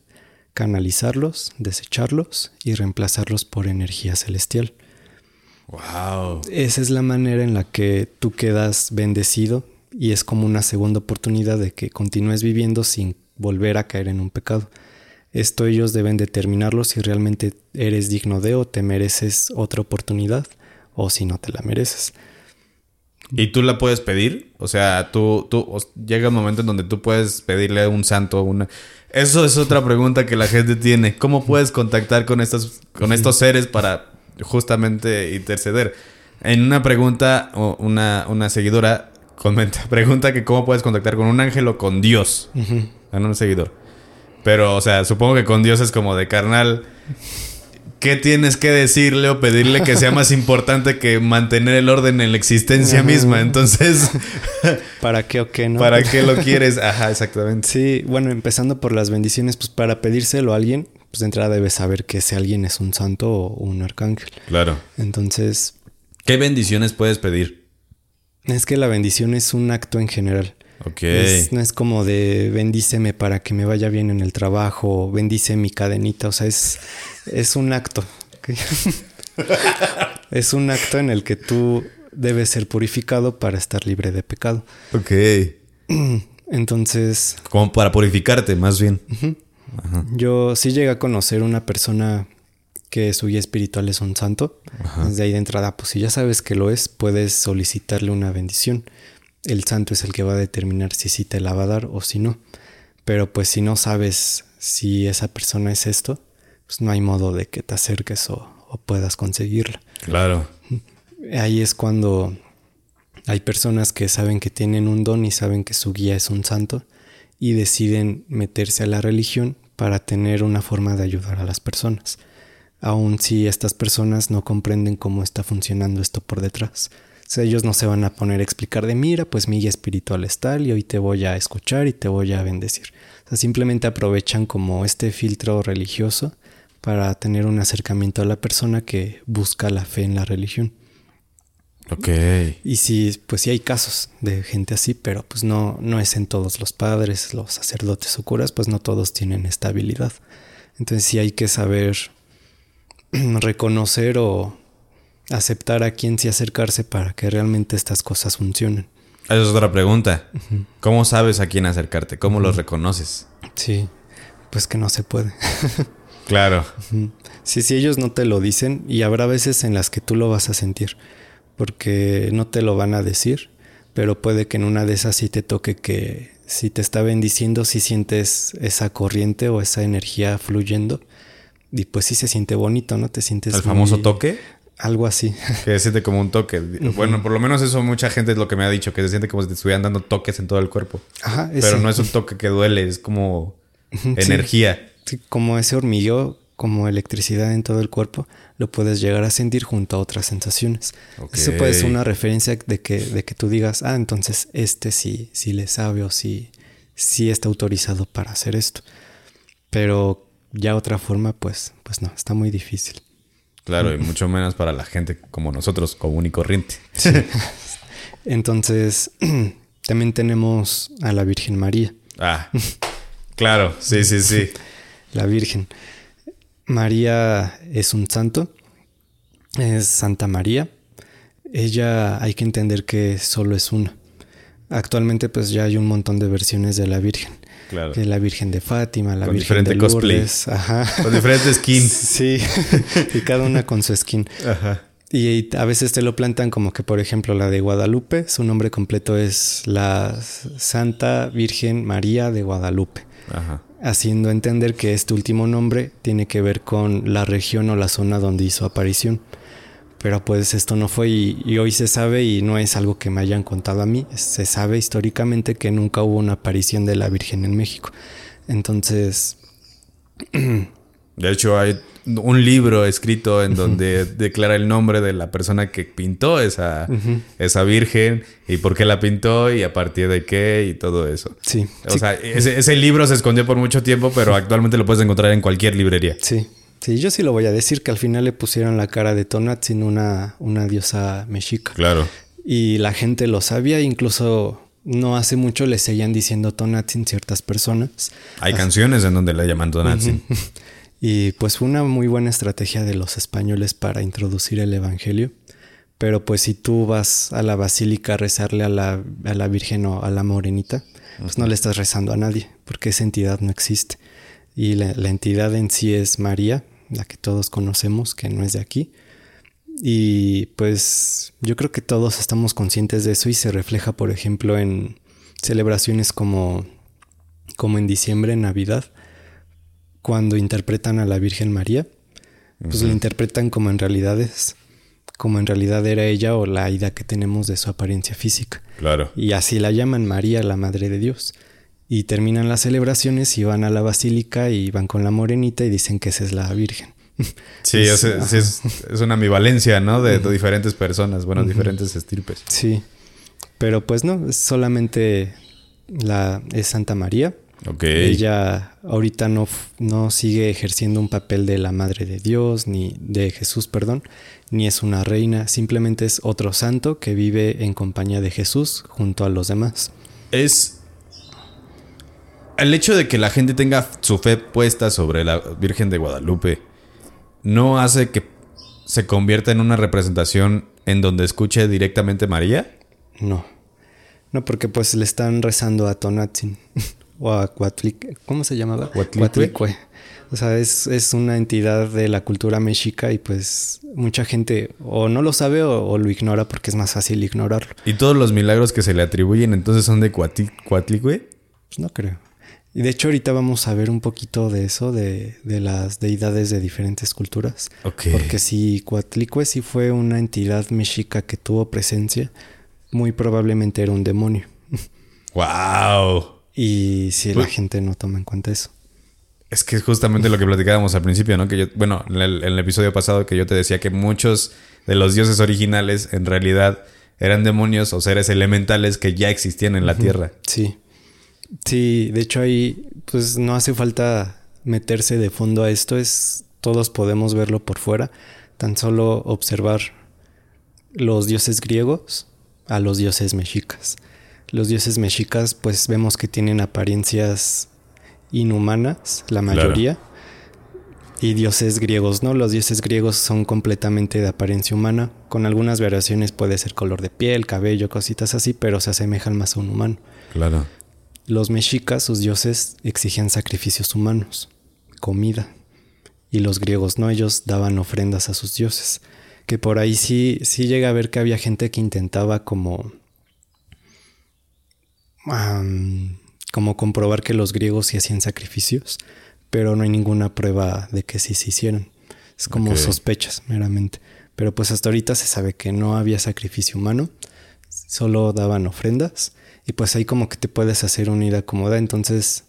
Speaker 3: canalizarlos, desecharlos y reemplazarlos por energía celestial.
Speaker 2: Wow.
Speaker 3: Esa es la manera en la que tú quedas bendecido y es como una segunda oportunidad de que continúes viviendo sin volver a caer en un pecado. Esto ellos deben determinarlo si realmente eres digno de o te mereces otra oportunidad o si no te la mereces.
Speaker 2: ¿Y tú la puedes pedir? O sea, tú, tú llega un momento en donde tú puedes pedirle a un santo una... Eso es otra pregunta que la gente tiene. ¿Cómo puedes contactar con estos, con estos seres para justamente interceder? En una pregunta, una, una seguidora comenta, pregunta que cómo puedes contactar con un ángel o con Dios. En un seguidor. Pero, o sea, supongo que con Dios es como de carnal. ¿Qué tienes que decirle o pedirle que sea más importante que mantener el orden en la existencia misma? Entonces.
Speaker 3: ¿Para qué o qué no?
Speaker 2: ¿Para qué lo quieres? Ajá, exactamente.
Speaker 3: Sí, bueno, empezando por las bendiciones, pues para pedírselo a alguien, pues de entrada debes saber que ese alguien es un santo o un arcángel.
Speaker 2: Claro.
Speaker 3: Entonces.
Speaker 2: ¿Qué bendiciones puedes pedir?
Speaker 3: Es que la bendición es un acto en general. No es como de bendíceme para que me vaya bien en el trabajo, bendice mi cadenita. O sea, es, es un acto. es un acto en el que tú debes ser purificado para estar libre de pecado.
Speaker 2: Ok.
Speaker 3: Entonces.
Speaker 2: Como para purificarte, más bien.
Speaker 3: Yo sí llegué a conocer una persona que su guía espiritual es un santo. Desde ahí de entrada, pues si ya sabes que lo es, puedes solicitarle una bendición. El santo es el que va a determinar si sí te la va a dar o si no. Pero pues si no sabes si esa persona es esto, pues no hay modo de que te acerques o, o puedas conseguirla.
Speaker 2: Claro.
Speaker 3: Ahí es cuando hay personas que saben que tienen un don y saben que su guía es un santo y deciden meterse a la religión para tener una forma de ayudar a las personas aun si estas personas no comprenden cómo está funcionando esto por detrás. O sea, ellos no se van a poner a explicar de mira, pues mi guía espiritual es tal y hoy te voy a escuchar y te voy a bendecir. O sea, simplemente aprovechan como este filtro religioso para tener un acercamiento a la persona que busca la fe en la religión.
Speaker 2: Ok.
Speaker 3: Y sí, pues sí hay casos de gente así, pero pues no, no es en todos los padres, los sacerdotes o curas, pues no todos tienen esta habilidad. Entonces sí hay que saber reconocer o aceptar a quién sí acercarse para que realmente estas cosas funcionen.
Speaker 2: Esa es otra pregunta. ¿Cómo sabes a quién acercarte? ¿Cómo los reconoces?
Speaker 3: Sí, pues que no se puede.
Speaker 2: claro.
Speaker 3: Sí, sí, ellos no te lo dicen y habrá veces en las que tú lo vas a sentir, porque no te lo van a decir, pero puede que en una de esas sí te toque que si te está bendiciendo, si sientes esa corriente o esa energía fluyendo y pues sí se siente bonito, ¿no? Te sientes...
Speaker 2: ¿El famoso toque?
Speaker 3: Algo así.
Speaker 2: Que se siente como un toque. Bueno, por lo menos eso mucha gente es lo que me ha dicho, que se siente como si te estuvieran dando toques en todo el cuerpo.
Speaker 3: Ajá.
Speaker 2: Pero no es un toque que duele, es como energía.
Speaker 3: Sí, como ese hormigueo, como electricidad en todo el cuerpo, lo puedes llegar a sentir junto a otras sensaciones. Eso puede ser una referencia de que, de que tú digas, ah, entonces este sí, sí le sabe o sí, sí está autorizado para hacer esto. Pero ya otra forma, pues, pues no, está muy difícil.
Speaker 2: Claro, y mucho menos para la gente como nosotros, común y corriente.
Speaker 3: Entonces, también tenemos a la Virgen María.
Speaker 2: Ah, claro, sí, sí, sí.
Speaker 3: La Virgen. María es un santo, es Santa María. Ella hay que entender que solo es una. Actualmente pues ya hay un montón de versiones de la Virgen. Que la Virgen de Fátima, la Virgen de Lourdes. Ajá.
Speaker 2: Con diferentes skins.
Speaker 3: Sí, y cada una con su skin. Ajá. Y a veces te lo plantan como que, por ejemplo, la de Guadalupe, su nombre completo es la Santa Virgen María de Guadalupe. Ajá. Haciendo entender que este último nombre tiene que ver con la región o la zona donde hizo aparición. Pero pues esto no fue y, y hoy se sabe y no es algo que me hayan contado a mí. Se sabe históricamente que nunca hubo una aparición de la Virgen en México. Entonces,
Speaker 2: De hecho, hay un libro escrito en donde declara el nombre de la persona que pintó esa, esa virgen y por qué la pintó y a partir de qué y todo eso.
Speaker 3: sí.
Speaker 2: O
Speaker 3: sí,
Speaker 2: sea, ese, ese libro se escondió por mucho tiempo, pero actualmente lo puedes encontrar en cualquier librería.
Speaker 3: sí. Sí, yo sí lo voy a decir que al final le pusieron la cara de Tonatzin, una, una diosa mexica.
Speaker 2: Claro.
Speaker 3: Y la gente lo sabía, incluso no hace mucho le seguían diciendo Tonatzin ciertas personas.
Speaker 2: Hay canciones en donde le llaman Donatzin.
Speaker 3: Y pues fue una muy buena estrategia de los españoles para introducir el Evangelio. Pero pues si tú vas a la basílica a rezarle a la, a la Virgen o a la Morenita, pues no le estás rezando a nadie, porque esa entidad no existe. Y la, la entidad en sí es María, la que todos conocemos, que no es de aquí. Y pues yo creo que todos estamos conscientes de eso y se refleja, por ejemplo, en celebraciones como, como en diciembre, en Navidad, cuando interpretan a la Virgen María, pues la interpretan como en realidad es, como en realidad era ella o la idea que tenemos de su apariencia física.
Speaker 2: Claro.
Speaker 3: Y así la llaman María, la Madre de Dios. Y terminan las celebraciones y van a la basílica y van con la morenita y dicen que esa es la Virgen.
Speaker 2: Sí, sí es, es una ambivalencia, ¿no? De, de diferentes personas, bueno, diferentes estirpes.
Speaker 3: Sí. Pero pues no, es solamente la es Santa María.
Speaker 2: Ok.
Speaker 3: Ella ahorita no, no sigue ejerciendo un papel de la Madre de Dios, ni de Jesús, perdón, ni es una reina, simplemente es otro santo que vive en compañía de Jesús junto a los demás.
Speaker 2: Es. El hecho de que la gente tenga su fe puesta sobre la Virgen de Guadalupe no hace que se convierta en una representación en donde escuche directamente María.
Speaker 3: No. No, porque pues le están rezando a Tonatzin o a Cuatlic, ¿cómo se llamaba?
Speaker 2: Cuatlicue.
Speaker 3: Cuatlicue. O sea, es, es una entidad de la cultura mexica y pues mucha gente o no lo sabe o, o lo ignora porque es más fácil ignorarlo.
Speaker 2: Y todos los milagros que se le atribuyen entonces son de Cuatlicue.
Speaker 3: Pues no creo. Y de hecho ahorita vamos a ver un poquito de eso, de, de las deidades de diferentes culturas.
Speaker 2: Ok.
Speaker 3: Porque si Coatlicue sí fue una entidad mexica que tuvo presencia, muy probablemente era un demonio.
Speaker 2: ¡Wow!
Speaker 3: Y si la
Speaker 2: Uy.
Speaker 3: gente no toma en cuenta eso.
Speaker 2: Es que es justamente lo que platicábamos al principio, ¿no? Que yo, bueno, en el, en el episodio pasado que yo te decía que muchos de los dioses originales en realidad eran demonios o seres elementales que ya existían en la Tierra.
Speaker 3: Sí. Sí, de hecho ahí pues no hace falta meterse de fondo a esto, es todos podemos verlo por fuera, tan solo observar los dioses griegos a los dioses mexicas. Los dioses mexicas pues vemos que tienen apariencias inhumanas, la
Speaker 2: Claro.
Speaker 3: mayoría. Y dioses griegos, ¿no? Los dioses griegos son completamente de apariencia humana. Con algunas variaciones puede ser color de piel, cabello, cositas así, pero se asemejan más a un humano.
Speaker 2: Claro.
Speaker 3: Los mexicas, sus dioses, exigían sacrificios humanos, comida. Y los griegos no, ellos daban ofrendas a sus dioses. Que por ahí sí, sí llega a ver que había gente que intentaba como... como comprobar que los griegos sí hacían sacrificios, pero no hay ninguna prueba de que sí se hicieron. Es como sospechas meramente. Pero pues hasta ahorita se sabe que no había sacrificio humano, solo daban ofrendas y pues ahí como que te puedes hacer una idea cómoda. Entonces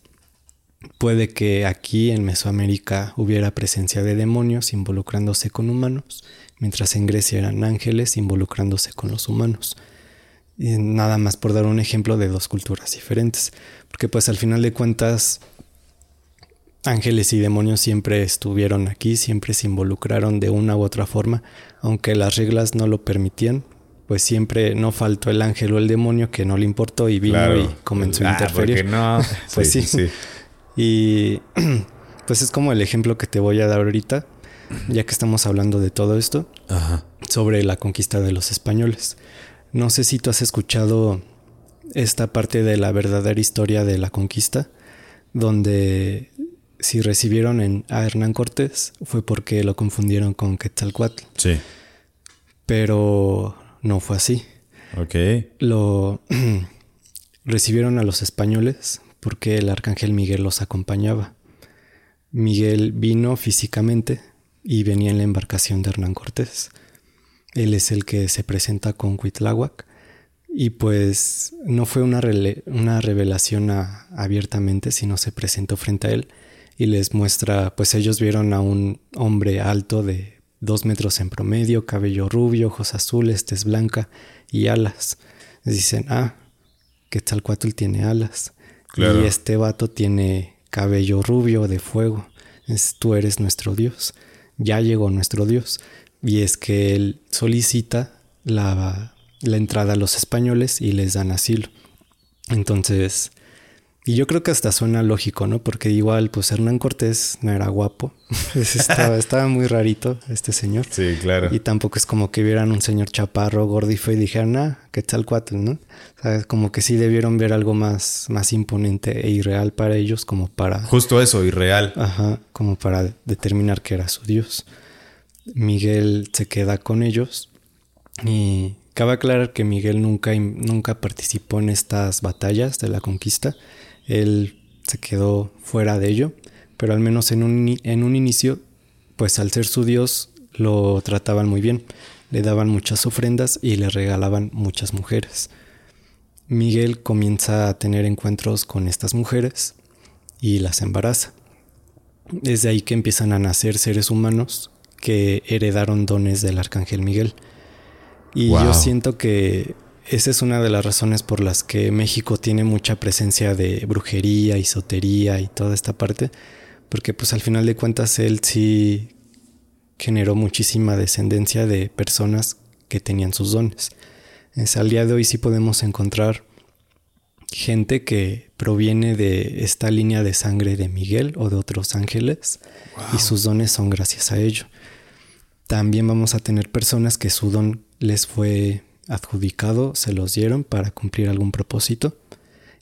Speaker 3: puede que aquí en Mesoamérica hubiera presencia de demonios involucrándose con humanos, mientras en Grecia eran ángeles involucrándose con los humanos. Y nada más por dar un ejemplo de dos culturas diferentes, porque pues al final de cuentas ángeles y demonios siempre estuvieron aquí, siempre se involucraron de una u otra forma, aunque las reglas no lo permitían, pues siempre no faltó el ángel o el demonio que no le importó y vino
Speaker 2: Claro.
Speaker 3: y comenzó a
Speaker 2: Ah,
Speaker 3: interferir.
Speaker 2: no.
Speaker 3: Pues sí. Y pues es como el ejemplo que te voy a dar ahorita, ya que estamos hablando de todo esto,
Speaker 2: Ajá.
Speaker 3: sobre la conquista de los españoles. No sé si tú has escuchado esta parte de la verdadera historia de la conquista, donde si recibieron en, a Hernán Cortés fue porque lo confundieron con Quetzalcoatl,
Speaker 2: Sí.
Speaker 3: pero no fue así.
Speaker 2: Ok.
Speaker 3: Lo recibieron a los españoles porque el arcángel Miguel los acompañaba. Miguel vino físicamente y venía en la embarcación de Hernán Cortés. Él es el que se presenta con Cuitláhuac. Y pues no fue una, una revelación abiertamente, sino se presentó frente a él y les muestra, pues ellos vieron a un hombre alto de dos metros en promedio, cabello rubio, ojos azules, tez blanca y alas. Dicen, ah, Quetzalcoatl tiene alas. Y este vato tiene cabello rubio de fuego. Es, tú eres nuestro Dios. Ya llegó nuestro Dios. Y es que él solicita la, la entrada a los españoles y les dan asilo. Entonces, y yo creo que hasta suena lógico, ¿no? Porque igual, pues Hernán Cortés no era guapo. estaba, estaba, muy rarito este señor.
Speaker 2: Sí, claro.
Speaker 3: Y tampoco es como que vieran un señor chaparro, gordo y dijeran, ah, qué tal. O sea, como que sí debieron ver algo más, más imponente e irreal para ellos, como para.
Speaker 2: Justo eso, irreal.
Speaker 3: Ajá, como para determinar que era su Dios. Miguel se queda con ellos y cabe aclarar que Miguel nunca, nunca participó en estas batallas de la conquista él se quedó fuera de ello, pero al menos en un, en un inicio, pues al ser su dios, lo trataban muy bien, le daban muchas ofrendas y le regalaban muchas mujeres. Miguel comienza a tener encuentros con estas mujeres y las embaraza. Desde ahí que empiezan a nacer seres humanos que heredaron dones del arcángel Miguel. Y yo siento que esa es una de las razones por las que México tiene mucha presencia de brujería, esotería y toda esta parte, porque pues al final de cuentas él sí generó muchísima descendencia de personas que tenían sus dones. Es, al día de hoy sí podemos encontrar gente que proviene de esta línea de sangre de Miguel o de otros ángeles y sus dones son gracias a ello. También vamos a tener personas que su don les fue adjudicado se los dieron para cumplir algún propósito.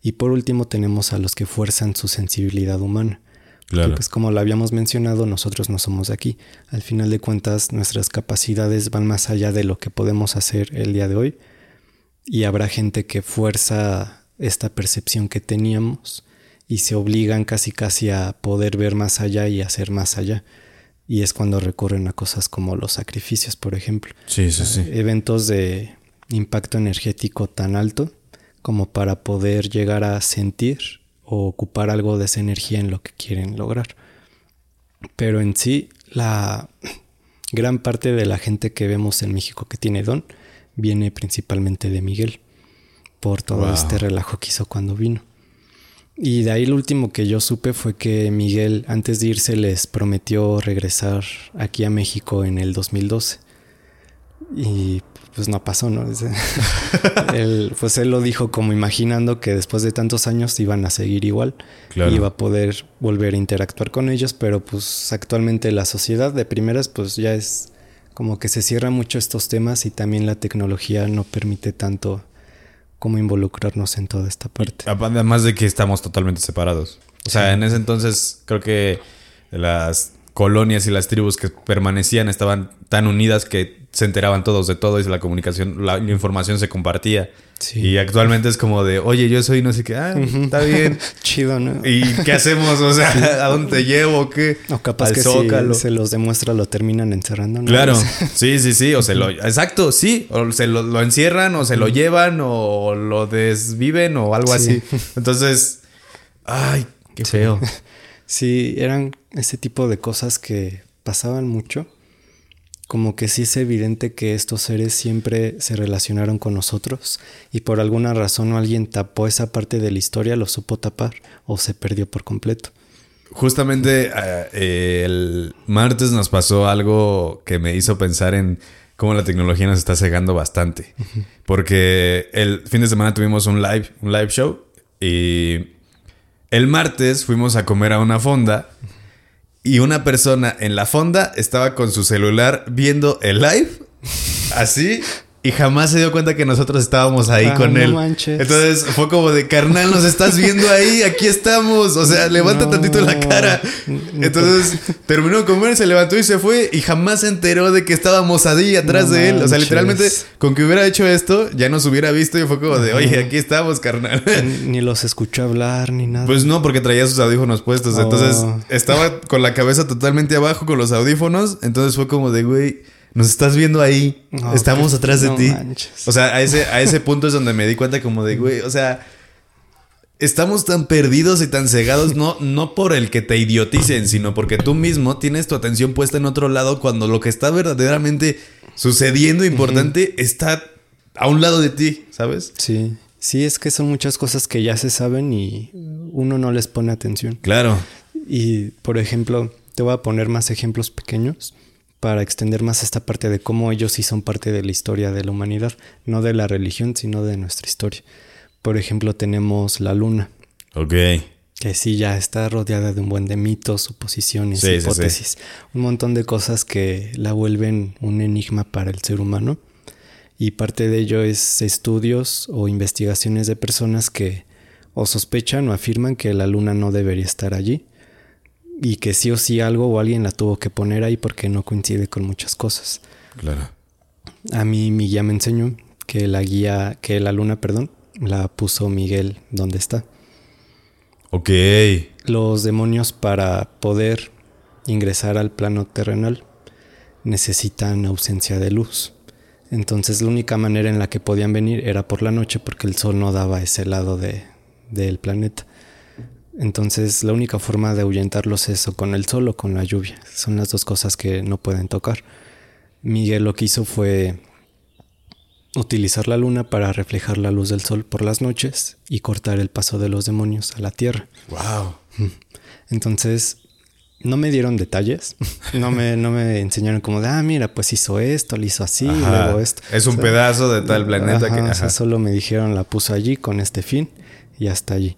Speaker 3: Y por último tenemos a los que fuerzan su sensibilidad humana. Claro. pues como lo habíamos mencionado, nosotros no somos aquí. Al final de cuentas, nuestras capacidades van más allá de lo que podemos hacer el día de hoy. Y habrá gente que fuerza esta percepción que teníamos y se obligan casi casi a poder ver más allá y hacer más allá. Y es cuando recurren a cosas como los sacrificios, por ejemplo.
Speaker 2: Sí, sí, sí.
Speaker 3: Eventos de impacto energético tan alto como para poder llegar a sentir o ocupar algo de esa energía en lo que quieren lograr. Pero en sí, la gran parte de la gente que vemos en México que tiene don viene principalmente de Miguel, por todo este relajo que hizo cuando vino. Y de ahí lo último que yo supe fue que Miguel antes de irse les prometió regresar aquí a México en el 2012. Y pues no pasó, ¿no? él, pues él lo dijo como imaginando que después de tantos años iban a seguir igual. Claro. Iba a poder volver a interactuar con ellos, pero pues actualmente la sociedad de primeras pues ya es como que se cierra mucho estos temas y también la tecnología no permite tanto como involucrarnos en toda esta parte.
Speaker 2: Además de que estamos totalmente separados. O sea, en ese entonces creo que las colonias y las tribus que permanecían estaban tan unidas que se enteraban todos de todo y la comunicación, la, información se compartía. Y actualmente es como de, oye, yo soy no sé qué, ah, está bien.
Speaker 3: Chido, ¿no?
Speaker 2: ¿Y qué hacemos? O sea, ¿a dónde te llevo? ¿Qué?
Speaker 3: O capaz que si se los demuestra, lo terminan encerrando.
Speaker 2: Claro, sí, sí, sí. O se lo, exacto, sí. O se lo, encierran, o se lo llevan, o lo desviven, o algo así. Entonces, ay, qué feo.
Speaker 3: Sí, eran ese tipo de cosas que pasaban mucho. Como que sí es evidente que estos seres siempre se relacionaron con nosotros y por alguna razón o alguien tapó esa parte de la historia, lo supo tapar o se perdió por completo.
Speaker 2: Justamente eh, el martes nos pasó algo que me hizo pensar en cómo la tecnología nos está cegando bastante. Porque el fin de semana tuvimos un live, un live show y el martes fuimos a comer a una fonda y una persona en la fonda estaba con su celular viendo el live, así, y jamás se dio cuenta que nosotros estábamos ahí ah, con él. Entonces fue como de carnal, nos estás viendo ahí, aquí estamos. O sea, levanta tantito la cara. Entonces terminó de comer, se levantó y se fue. Y jamás se enteró de que estábamos ahí atrás de él. O sea, literalmente, con que hubiera hecho esto, ya nos hubiera visto y fue como de, oye, aquí estamos, carnal.
Speaker 3: Ni los escuchó hablar ni nada.
Speaker 2: Pues no, porque traía sus audífonos puestos. Entonces oh. estaba con la cabeza totalmente abajo con los audífonos. Entonces fue como de, güey nos estás viendo ahí,
Speaker 3: No,
Speaker 2: estamos atrás de
Speaker 3: no
Speaker 2: ti.
Speaker 3: manches.
Speaker 2: O sea, a ese, a ese punto es donde me di cuenta como de, güey, o sea, estamos tan perdidos y tan cegados, no, no por el que te idioticen, sino porque tú mismo tienes tu atención puesta en otro lado cuando lo que está verdaderamente sucediendo importante está a un lado de ti, ¿sabes?
Speaker 3: Sí, sí, es que son muchas cosas que ya se saben y uno no les pone atención.
Speaker 2: Claro.
Speaker 3: Y, por ejemplo, te voy a poner más ejemplos pequeños para extender más esta parte de cómo ellos sí son parte de la historia de la humanidad, no de la religión, sino de nuestra historia. Por ejemplo, tenemos la luna,
Speaker 2: Ok.
Speaker 3: que sí ya está rodeada de un buen de mitos, suposiciones,
Speaker 2: Sí, sí, sí.
Speaker 3: hipótesis, un montón de cosas que la vuelven un enigma para el ser humano. Y parte de ello es estudios o investigaciones de personas que o sospechan o afirman que la luna no debería estar allí y que sí o sí algo o alguien la tuvo que poner ahí porque no coincide con muchas cosas.
Speaker 2: Claro.
Speaker 3: A mí mi guía me enseñó que la guía, que la luna, perdón, la puso Miguel donde está.
Speaker 2: Ok.
Speaker 3: Los demonios para poder ingresar al plano terrenal necesitan ausencia de luz. Entonces la única manera en la que podían venir era por la noche porque el sol no daba ese lado de, del planeta. Entonces la única forma de ahuyentarlos es o con el sol o con la lluvia. Son las dos cosas que no pueden tocar. Miguel lo que hizo fue utilizar la luna para reflejar la luz del sol por las noches y cortar el paso de los demonios a la tierra.
Speaker 2: Wow.
Speaker 3: Entonces, no me dieron detalles, no me, no me enseñaron como de, ah, mira, pues hizo esto, lo hizo así,
Speaker 2: Ajá.
Speaker 3: luego esto.
Speaker 2: Es un
Speaker 3: O sea,
Speaker 2: pedazo de tal planeta
Speaker 3: ajá,
Speaker 2: que.
Speaker 3: o sea,
Speaker 2: ajá.
Speaker 3: solo me dijeron la puso allí con este fin y hasta allí.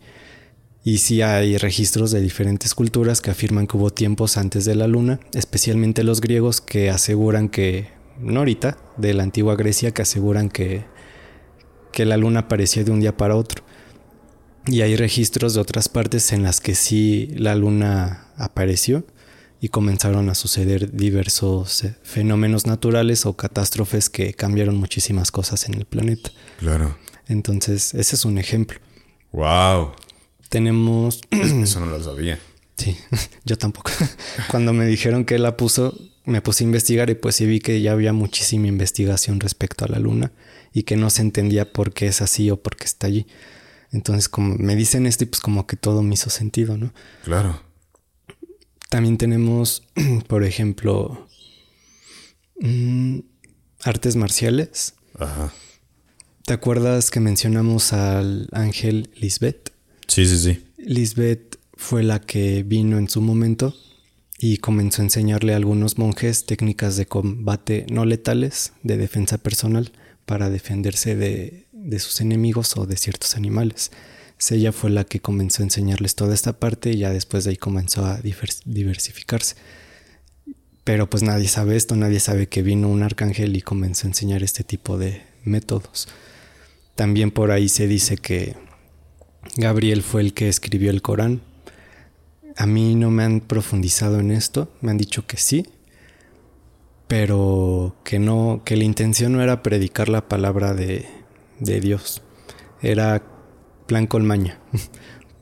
Speaker 3: Y sí hay registros de diferentes culturas que afirman que hubo tiempos antes de la luna, especialmente los griegos que aseguran que, no ahorita, de la antigua Grecia que aseguran que, que la luna apareció de un día para otro. Y hay registros de otras partes en las que sí la luna apareció y comenzaron a suceder diversos eh, fenómenos naturales o catástrofes que cambiaron muchísimas cosas en el planeta.
Speaker 2: Claro.
Speaker 3: Entonces, ese es un ejemplo.
Speaker 2: Wow.
Speaker 3: Tenemos...
Speaker 2: Eso no lo sabía.
Speaker 3: Sí, yo tampoco. Cuando me dijeron que la puso, me puse a investigar y pues sí vi que ya había muchísima investigación respecto a la luna y que no se entendía por qué es así o por qué está allí. Entonces, como me dicen esto y pues como que todo me hizo sentido, ¿no?
Speaker 2: Claro.
Speaker 3: También tenemos, por ejemplo, mm, artes marciales.
Speaker 2: Ajá.
Speaker 3: ¿Te acuerdas que mencionamos al ángel Lisbeth?
Speaker 2: Sí, sí, sí.
Speaker 3: Lisbeth fue la que vino en su momento y comenzó a enseñarle a algunos monjes técnicas de combate no letales, de defensa personal, para defenderse de, de sus enemigos o de ciertos animales. Es Ella fue la que comenzó a enseñarles toda esta parte y ya después de ahí comenzó a divers- diversificarse. Pero pues nadie sabe esto, nadie sabe que vino un arcángel y comenzó a enseñar este tipo de métodos. También por ahí se dice que Gabriel fue el que escribió el Corán. A mí no me han profundizado en esto, me han dicho que sí, pero que no, que la intención no era predicar la palabra de, de Dios, era plan colmaña.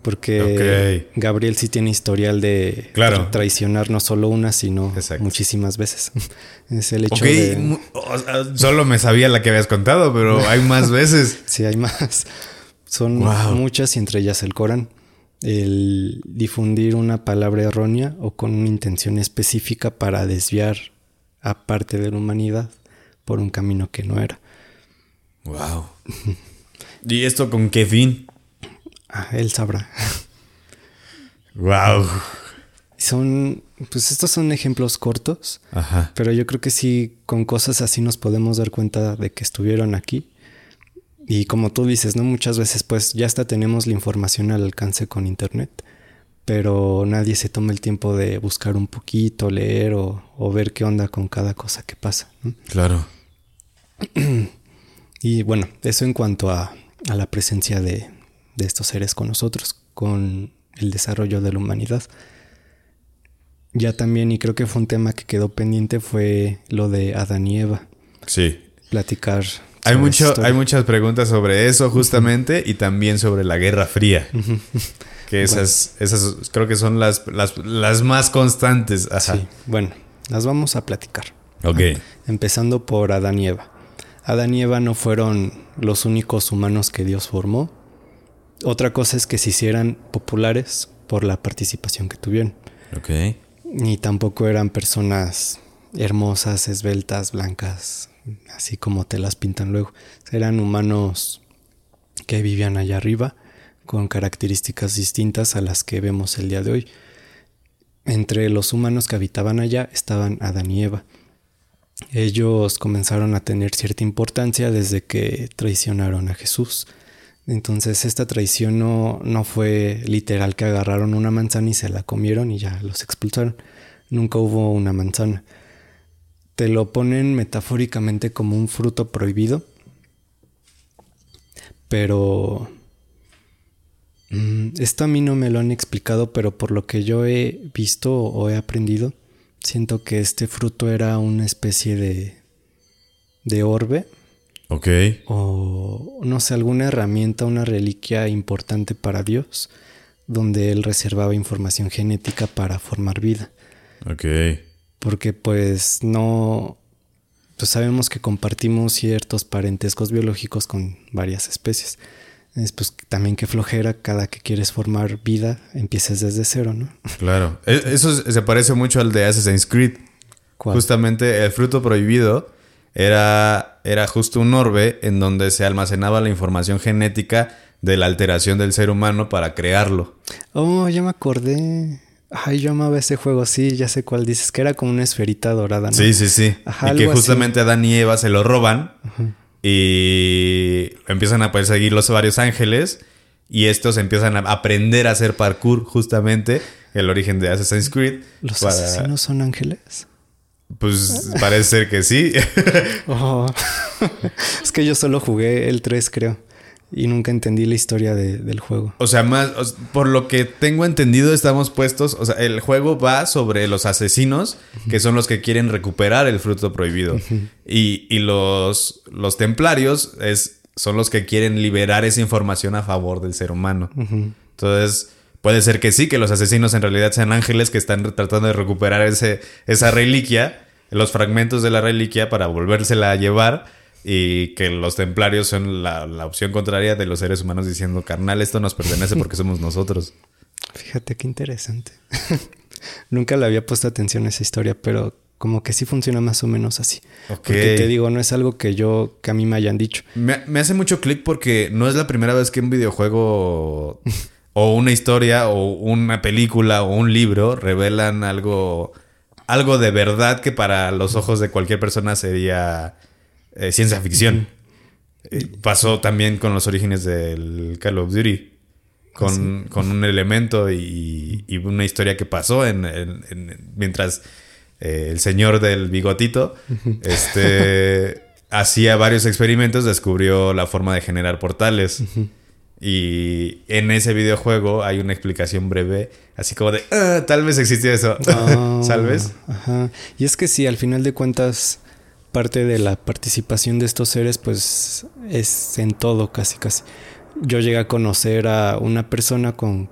Speaker 3: Porque. Gabriel sí tiene historial de
Speaker 2: Claro.
Speaker 3: traicionar no solo una, sino
Speaker 2: Exacto.
Speaker 3: muchísimas veces. es el hecho de...
Speaker 2: mu- o sea, solo me sabía la que habías contado, pero hay más veces.
Speaker 3: Sí, hay más. Son
Speaker 2: Wow.
Speaker 3: muchas y entre ellas el Corán. El difundir una palabra errónea o con una intención específica para desviar a parte de la humanidad por un camino que no era.
Speaker 2: Wow. ¿Y esto con qué fin?
Speaker 3: Ah, él sabrá.
Speaker 2: Wow.
Speaker 3: Son, pues estos son ejemplos cortos,
Speaker 2: Ajá.
Speaker 3: pero yo creo que sí, con cosas así nos podemos dar cuenta de que estuvieron aquí. Y como tú dices, ¿no? Muchas veces pues ya hasta tenemos la información al alcance con internet, pero nadie se toma el tiempo de buscar un poquito, leer o, o ver qué onda con cada cosa que pasa. ¿no?
Speaker 2: Claro.
Speaker 3: Y bueno, eso en cuanto a, a la presencia de, de estos seres con nosotros, con el desarrollo de la humanidad. Ya también, y creo que fue un tema que quedó pendiente, fue lo de Adán y Eva.
Speaker 2: Sí.
Speaker 3: Platicar.
Speaker 2: Hay, mucho, hay muchas preguntas sobre eso justamente y también sobre la Guerra Fría. Que esas, esas creo que son las, las, las más constantes. Ajá.
Speaker 3: Sí, bueno, las vamos a platicar.
Speaker 2: Ok.
Speaker 3: Empezando por Adán y Eva. Adán y Eva no fueron los únicos humanos que Dios formó. Otra cosa es que se hicieran populares por la participación que tuvieron.
Speaker 2: Ok.
Speaker 3: Ni tampoco eran personas hermosas, esbeltas, blancas, así como te las pintan luego. Eran humanos que vivían allá arriba con características distintas a las que vemos el día de hoy. Entre los humanos que habitaban allá estaban Adán y Eva. Ellos comenzaron a tener cierta importancia desde que traicionaron a Jesús. Entonces esta traición no, no fue literal que agarraron una manzana y se la comieron y ya los expulsaron. Nunca hubo una manzana. Te lo ponen metafóricamente como un fruto prohibido. Pero... mm, Esto a mí no me lo han explicado, pero por lo que yo he visto o he aprendido, siento que este fruto era una especie de, de orbe
Speaker 2: Ok.
Speaker 3: o no sé, alguna herramienta, una reliquia importante para Dios, donde él reservaba información genética para formar vida.
Speaker 2: Ok.
Speaker 3: Porque pues no, pues sabemos que compartimos ciertos parentescos biológicos con varias especies. Es pues también que flojera cada que quieres formar vida, empieces desde cero, ¿no?
Speaker 2: Claro. E- Eso se se parece mucho al de Assassin's Creed.
Speaker 3: ¿Cuál?
Speaker 2: Justamente el fruto prohibido era, era justo un orbe en donde se almacenaba la información genética de la alteración del ser humano para crearlo.
Speaker 3: Oh, ya me acordé. Ay, yo amaba ese juego, sí, ya sé cuál dices, que era como una esferita dorada, ¿no?
Speaker 2: Sí, sí, sí.
Speaker 3: Ajá,
Speaker 2: y que
Speaker 3: así.
Speaker 2: justamente Adán y Eva se lo roban y empiezan a perseguirlos varios ángeles y estos empiezan a aprender a hacer parkour justamente el origen de Assassin's Creed.
Speaker 3: ¿Los
Speaker 2: para-
Speaker 3: asesinos son ángeles?
Speaker 2: Pues parece ser que sí.
Speaker 3: Oh. es que yo solo jugué el 3, creo. Y nunca entendí la historia de- del juego.
Speaker 2: O sea, más o por lo que tengo entendido, estamos puestos. O sea, el juego va sobre los asesinos, que son los que quieren recuperar el fruto prohibido. y, y los, los templarios es, son los que quieren liberar esa información a favor del ser humano. Entonces, puede ser que sí, que los asesinos en realidad sean ángeles que están tratando de recuperar ese, esa reliquia, los fragmentos de la reliquia para volvérsela a llevar. Y que los templarios son la, la opción contraria de los seres humanos diciendo, carnal, esto nos pertenece porque somos nosotros.
Speaker 3: Fíjate qué interesante. nunca le había puesto atención a esa historia, pero como que sí funciona más o menos así. Porque te digo, no es algo que yo, que a mí me hayan dicho.
Speaker 2: Me, me hace mucho clic porque no es la primera vez que un videojuego o una historia o una película o un libro revelan algo, algo de verdad que para los ojos de cualquier persona sería eh, ciencia ficción. Eh, pasó también con los orígenes del Call of Duty. Con, con un elemento y, y una historia que pasó en, en- en- mientras eh, el señor del bigotito este, hacía varios experimentos, descubrió la forma de generar portales. Y en ese videojuego hay una explicación breve, así como de, "Ah, tal vez existió eso,
Speaker 3: Ah,
Speaker 2: ¿sabes?
Speaker 3: Ajá. Y es que sí, al final de cuentas, parte de la participación de estos seres, pues es en todo, casi, casi. Yo llegué a conocer a una persona con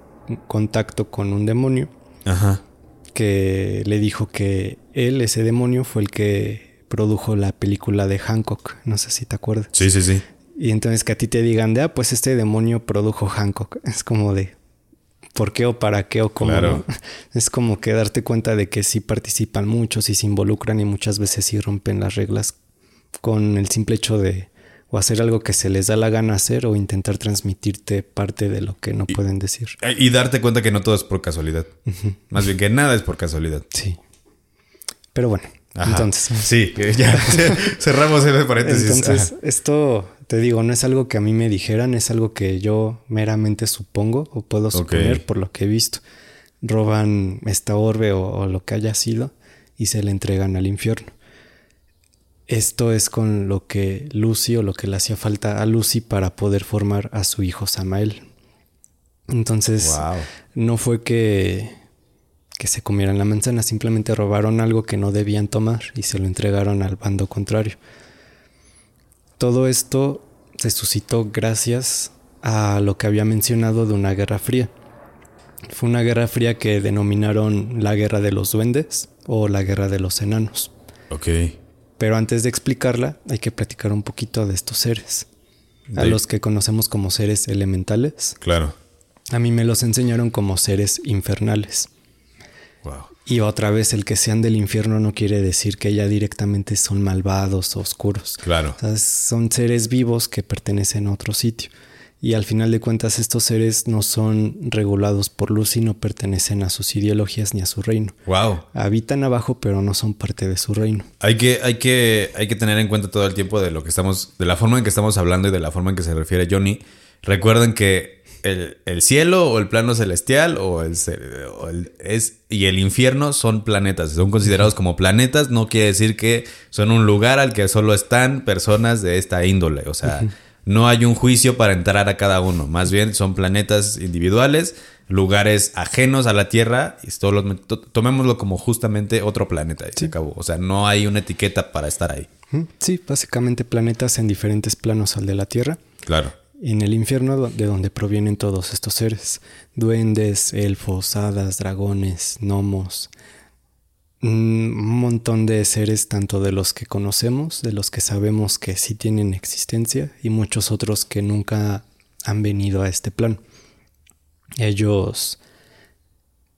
Speaker 3: contacto con un demonio
Speaker 2: Ajá.
Speaker 3: que le dijo que él, ese demonio, fue el que produjo la película de Hancock. No sé si te acuerdas.
Speaker 2: Sí, sí, sí.
Speaker 3: Y entonces que a ti te digan de, ah, pues este demonio produjo Hancock. Es como de, ¿por qué o para qué o cómo?
Speaker 2: Claro.
Speaker 3: no? Es como que darte cuenta de que sí participan muchos y se involucran y muchas veces sí rompen las reglas con el simple hecho de o hacer algo que se les da la gana hacer o intentar transmitirte parte de lo que no pueden decir.
Speaker 2: Eh, Y darte cuenta que no todo es por casualidad. Más bien que nada es por casualidad.
Speaker 3: Sí. Pero bueno,
Speaker 2: Ajá.
Speaker 3: entonces...
Speaker 2: Sí, ya cerramos el paréntesis.
Speaker 3: Entonces,
Speaker 2: Ajá.
Speaker 3: esto, te digo, no es algo que a mí me dijeran, es algo que yo meramente supongo o puedo suponer por lo que he visto. Roban esta orbe o, o lo que haya sido y se le entregan al infierno. Esto es con lo que Lucy o lo que le hacía falta a Lucy para poder formar a su hijo Samael. Entonces,
Speaker 2: Wow.
Speaker 3: no fue que, que se comieran la manzana, simplemente robaron algo que no debían tomar y se lo entregaron al bando contrario. Todo esto se suscitó gracias a lo que había mencionado de una guerra fría. Fue una guerra fría que denominaron la guerra de los duendes o la guerra de los enanos.
Speaker 2: Ok.
Speaker 3: Pero antes de explicarla, hay que platicar un poquito de estos seres. A los que conocemos como seres elementales,
Speaker 2: Claro.
Speaker 3: a mí me los enseñaron como seres infernales. Y otra vez, el que sean del infierno no quiere decir que ya directamente son malvados o oscuros.
Speaker 2: Claro.
Speaker 3: O sea, son seres vivos que pertenecen a otro sitio. Y al final de cuentas, estos seres no son regulados por luz y no pertenecen a sus ideologías ni a su reino.
Speaker 2: Wow.
Speaker 3: Habitan abajo, pero no son parte de su reino.
Speaker 2: Hay que, hay, que, hay que tener en cuenta todo el tiempo de lo que estamos, de la forma en que estamos hablando y de la forma en que se refiere Johnny. Recuerden que el, el cielo o el plano celestial o el, ce- o el- es y el infierno son planetas, son considerados como planetas, no quiere decir que son un lugar al que solo están personas de esta índole, o sea, no hay un juicio para entrar a cada uno, más bien son planetas individuales, lugares ajenos a la Tierra y esto lo- to- tomémoslo como justamente otro planeta y se acabó, o sea, no hay una etiqueta para estar ahí.
Speaker 3: Sí, básicamente planetas en diferentes planos al de la Tierra.
Speaker 2: Claro.
Speaker 3: En el infierno de donde provienen todos estos seres. Duendes, elfos, hadas, dragones, gnomos. mm, Un montón de seres, tanto de los que conocemos, de los que sabemos que sí tienen existencia, y muchos otros que nunca han venido a este plano. Ellos...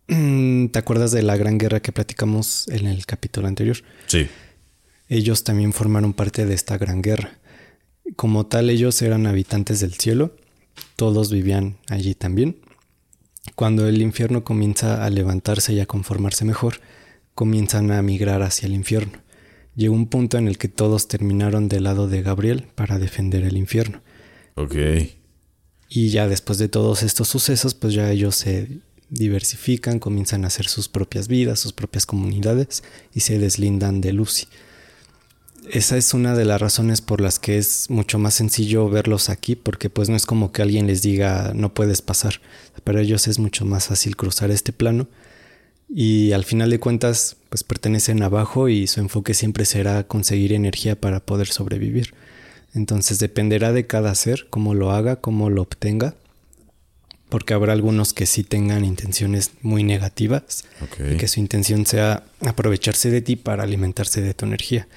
Speaker 3: mm, ¿Te acuerdas de la gran guerra que platicamos en el capítulo anterior?
Speaker 2: Sí.
Speaker 3: ellos también formaron parte de esta gran guerra. Como tal, ellos eran habitantes del cielo, todos vivían allí también. Cuando el infierno comienza a levantarse y a conformarse mejor, comienzan a migrar hacia el infierno. Llegó un punto en el que todos terminaron del lado de Gabriel para defender el infierno.
Speaker 2: Ok.
Speaker 3: Y ya después de todos estos sucesos, pues ya ellos se diversifican, comienzan a hacer sus propias vidas, sus propias comunidades y se deslindan de Lucy. Esa es una de las razones por las que es mucho más sencillo verlos aquí, porque pues no es como que alguien les diga no puedes pasar. Para ellos es mucho más fácil cruzar este plano y al final de cuentas pues pertenecen abajo y su enfoque siempre será conseguir energía para poder sobrevivir. Entonces dependerá de cada ser, cómo lo haga, cómo lo obtenga, porque habrá algunos que sí tengan intenciones muy negativas,
Speaker 2: Ok.
Speaker 3: que su intención sea aprovecharse de ti para alimentarse de tu energía.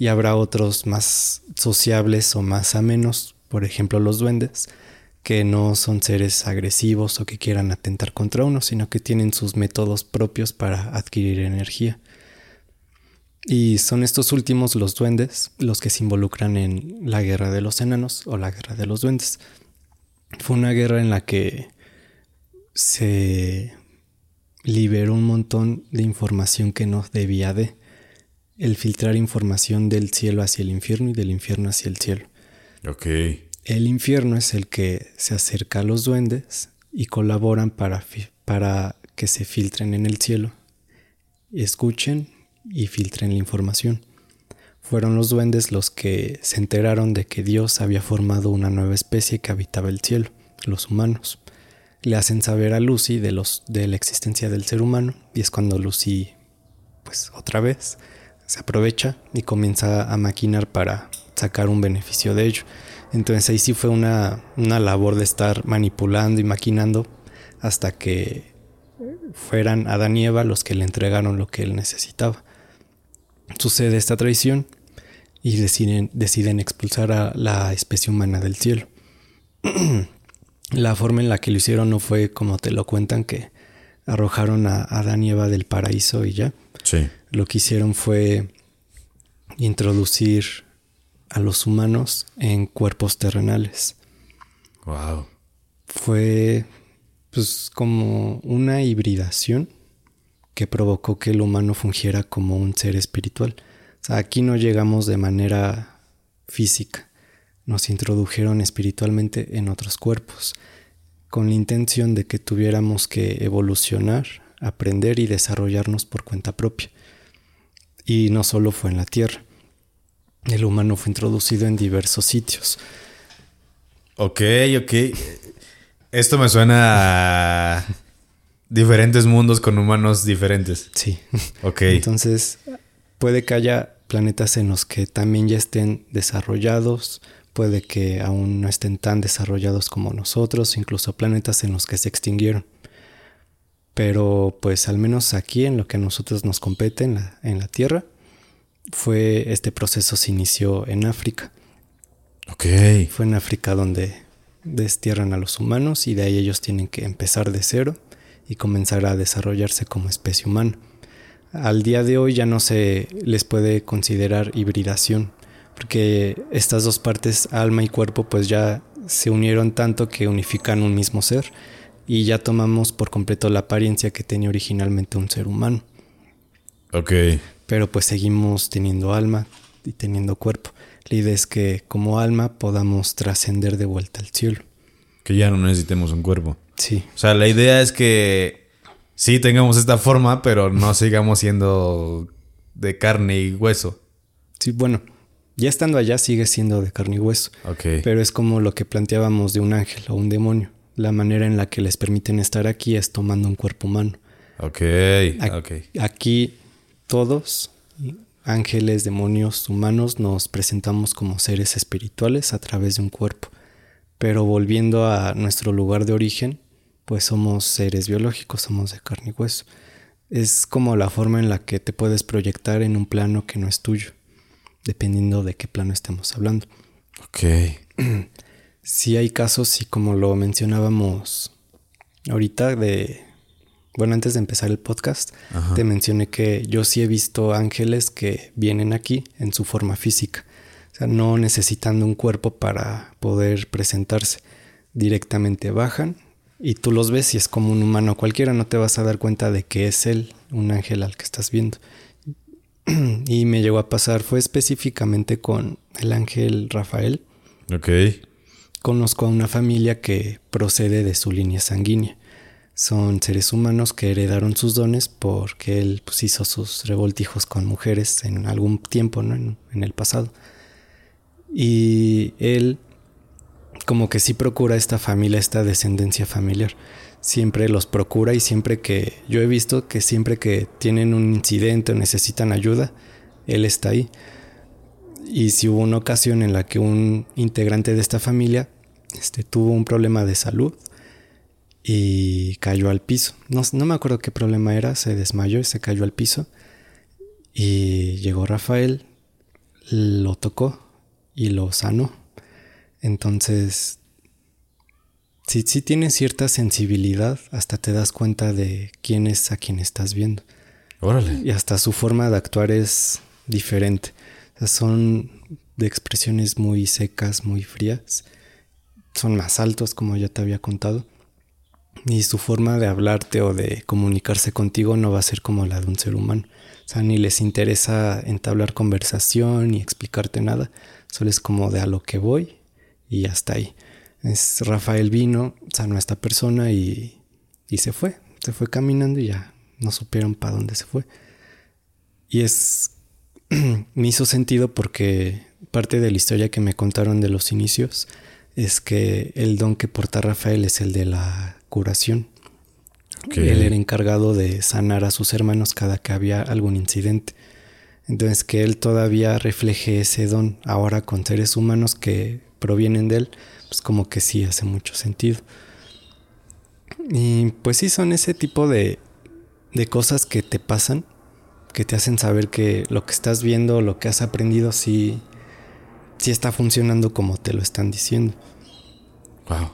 Speaker 3: Y habrá otros más sociables o más amenos, por ejemplo los duendes, que no son seres agresivos o que quieran atentar contra uno, sino que tienen sus métodos propios para adquirir energía. Y son estos últimos, los duendes, los que se involucran en la guerra de los enanos o la guerra de los duendes. Fue una guerra en la que se liberó un montón de información que no debía de. El filtrar información del cielo hacia el infierno y del infierno hacia el cielo.
Speaker 2: Ok.
Speaker 3: El infierno es el que se acerca a los duendes y colaboran para, para que se filtren en el cielo, escuchen y filtren la información. Fueron los duendes los que se enteraron de que Dios había formado una nueva especie que habitaba el cielo, los humanos. Le hacen saber a Lucy de, los, de la existencia del ser humano y es cuando Lucy, pues otra vez, se aprovecha y comienza a maquinar para sacar un beneficio de ello. Entonces ahí sí fue una, una labor de estar manipulando y maquinando hasta que fueran Adán y Eva los que le entregaron lo que él necesitaba. Sucede esta traición y deciden, deciden expulsar a la especie humana del cielo. la forma en la que lo hicieron no fue como te lo cuentan, que arrojaron a Adán y Eva del paraíso y ya.
Speaker 2: Sí.
Speaker 3: Lo que hicieron fue introducir a los humanos en cuerpos terrenales.
Speaker 2: Wow.
Speaker 3: Fue pues como una hibridación que provocó que el humano fungiera como un ser espiritual. O sea, aquí no llegamos de manera física, nos introdujeron espiritualmente en otros cuerpos, con la intención de que tuviéramos que evolucionar, aprender y desarrollarnos por cuenta propia. Y no solo fue en la Tierra, el humano fue introducido en diversos sitios.
Speaker 2: Ok, ok. Esto me suena a diferentes mundos con humanos diferentes.
Speaker 3: Sí.
Speaker 2: Ok.
Speaker 3: Entonces, puede que haya planetas en los que también ya estén desarrollados, puede que aún no estén tan desarrollados como nosotros, incluso planetas en los que se extinguieron. Pero pues al menos aquí en lo que a nosotros nos compete en la, en la Tierra, fue este proceso se inició en África.
Speaker 2: Ok.
Speaker 3: Fue en África donde destierran a los humanos y de ahí ellos tienen que empezar de cero y comenzar a desarrollarse como especie humana. Al día de hoy ya no se les puede considerar hibridación, porque estas dos partes, alma y cuerpo, pues ya se unieron tanto que unifican un mismo ser y ya tomamos por completo la apariencia que tenía originalmente un ser humano.
Speaker 2: Ok.
Speaker 3: Pero pues seguimos teniendo alma y teniendo cuerpo. La idea es que como alma podamos trascender de vuelta al cielo.
Speaker 2: Que ya no necesitemos un cuerpo.
Speaker 3: Sí,
Speaker 2: O sea, la idea es que sí tengamos esta forma, pero no sigamos siendo de carne y hueso.
Speaker 3: sí, bueno, ya estando allá sigue siendo de carne y hueso.
Speaker 2: Ok.
Speaker 3: Pero es como lo que planteábamos de un ángel o un demonio. La manera en la que les permiten estar aquí es tomando un cuerpo humano.
Speaker 2: Ok.
Speaker 3: Ac-
Speaker 2: Ok.
Speaker 3: Aquí todos, ángeles, demonios, humanos, nos presentamos como seres espirituales a través de un cuerpo. Pero volviendo a nuestro lugar de origen, pues somos seres biológicos, somos de carne y hueso. Es como la forma en la que te puedes proyectar en un plano que no es tuyo, dependiendo de qué plano estemos hablando.
Speaker 2: Ok.
Speaker 3: Sí hay casos, y como lo mencionábamos ahorita, de. Bueno, antes de empezar el podcast,
Speaker 2: Ajá.
Speaker 3: te mencioné que yo sí he visto ángeles que vienen aquí en su forma física. O sea, no necesitando un cuerpo para poder presentarse. Directamente bajan y tú los ves y es como un humano cualquiera. No te vas a dar cuenta de que es él, un ángel al que estás viendo. y me llegó a pasar, fue específicamente con el ángel Rafael
Speaker 2: Ok.
Speaker 3: Conozco a una familia que procede de su línea sanguínea. Son seres humanos que heredaron sus dones porque él pues, hizo sus revoltijos con mujeres en algún tiempo, ¿no? En, en el pasado. Y él como que sí procura esta familia, esta descendencia familiar. Siempre los procura y siempre que yo he visto que siempre que tienen un incidente o necesitan ayuda, él está ahí. Y si hubo una ocasión en la que un integrante de esta familia este, tuvo un problema de salud y cayó al piso. No, no me acuerdo qué problema era, se desmayó y se cayó al piso. Y llegó Rafael, lo tocó y lo sanó. Entonces, si, si tienes cierta sensibilidad, hasta te das cuenta de quién es a quien estás viendo.
Speaker 2: Órale.
Speaker 3: Y hasta su forma de actuar es diferente. Son de expresiones muy secas, muy frías. Son más altos, como ya te había contado. Y su forma de hablarte o de comunicarse contigo no va a ser como la de un ser humano. O sea, ni les interesa entablar conversación ni explicarte nada. Solo es como de a lo que voy y hasta ahí. Es Rafael vino, sanó a esta persona y, y se fue. Se fue caminando y ya no supieron para dónde se fue. Y es. me hizo sentido porque parte de la historia que me contaron de los inicios es que el don que porta Rafael es el de la curación. Él era encargado de sanar a sus hermanos cada que había algún incidente. Entonces que él todavía refleje ese don ahora con seres humanos que provienen de él, pues como que sí hace mucho sentido. Y pues sí son ese tipo de, de cosas que te pasan, que te hacen saber que lo que estás viendo, lo que has aprendido, sí, sí está funcionando como te lo están diciendo.
Speaker 2: Wow.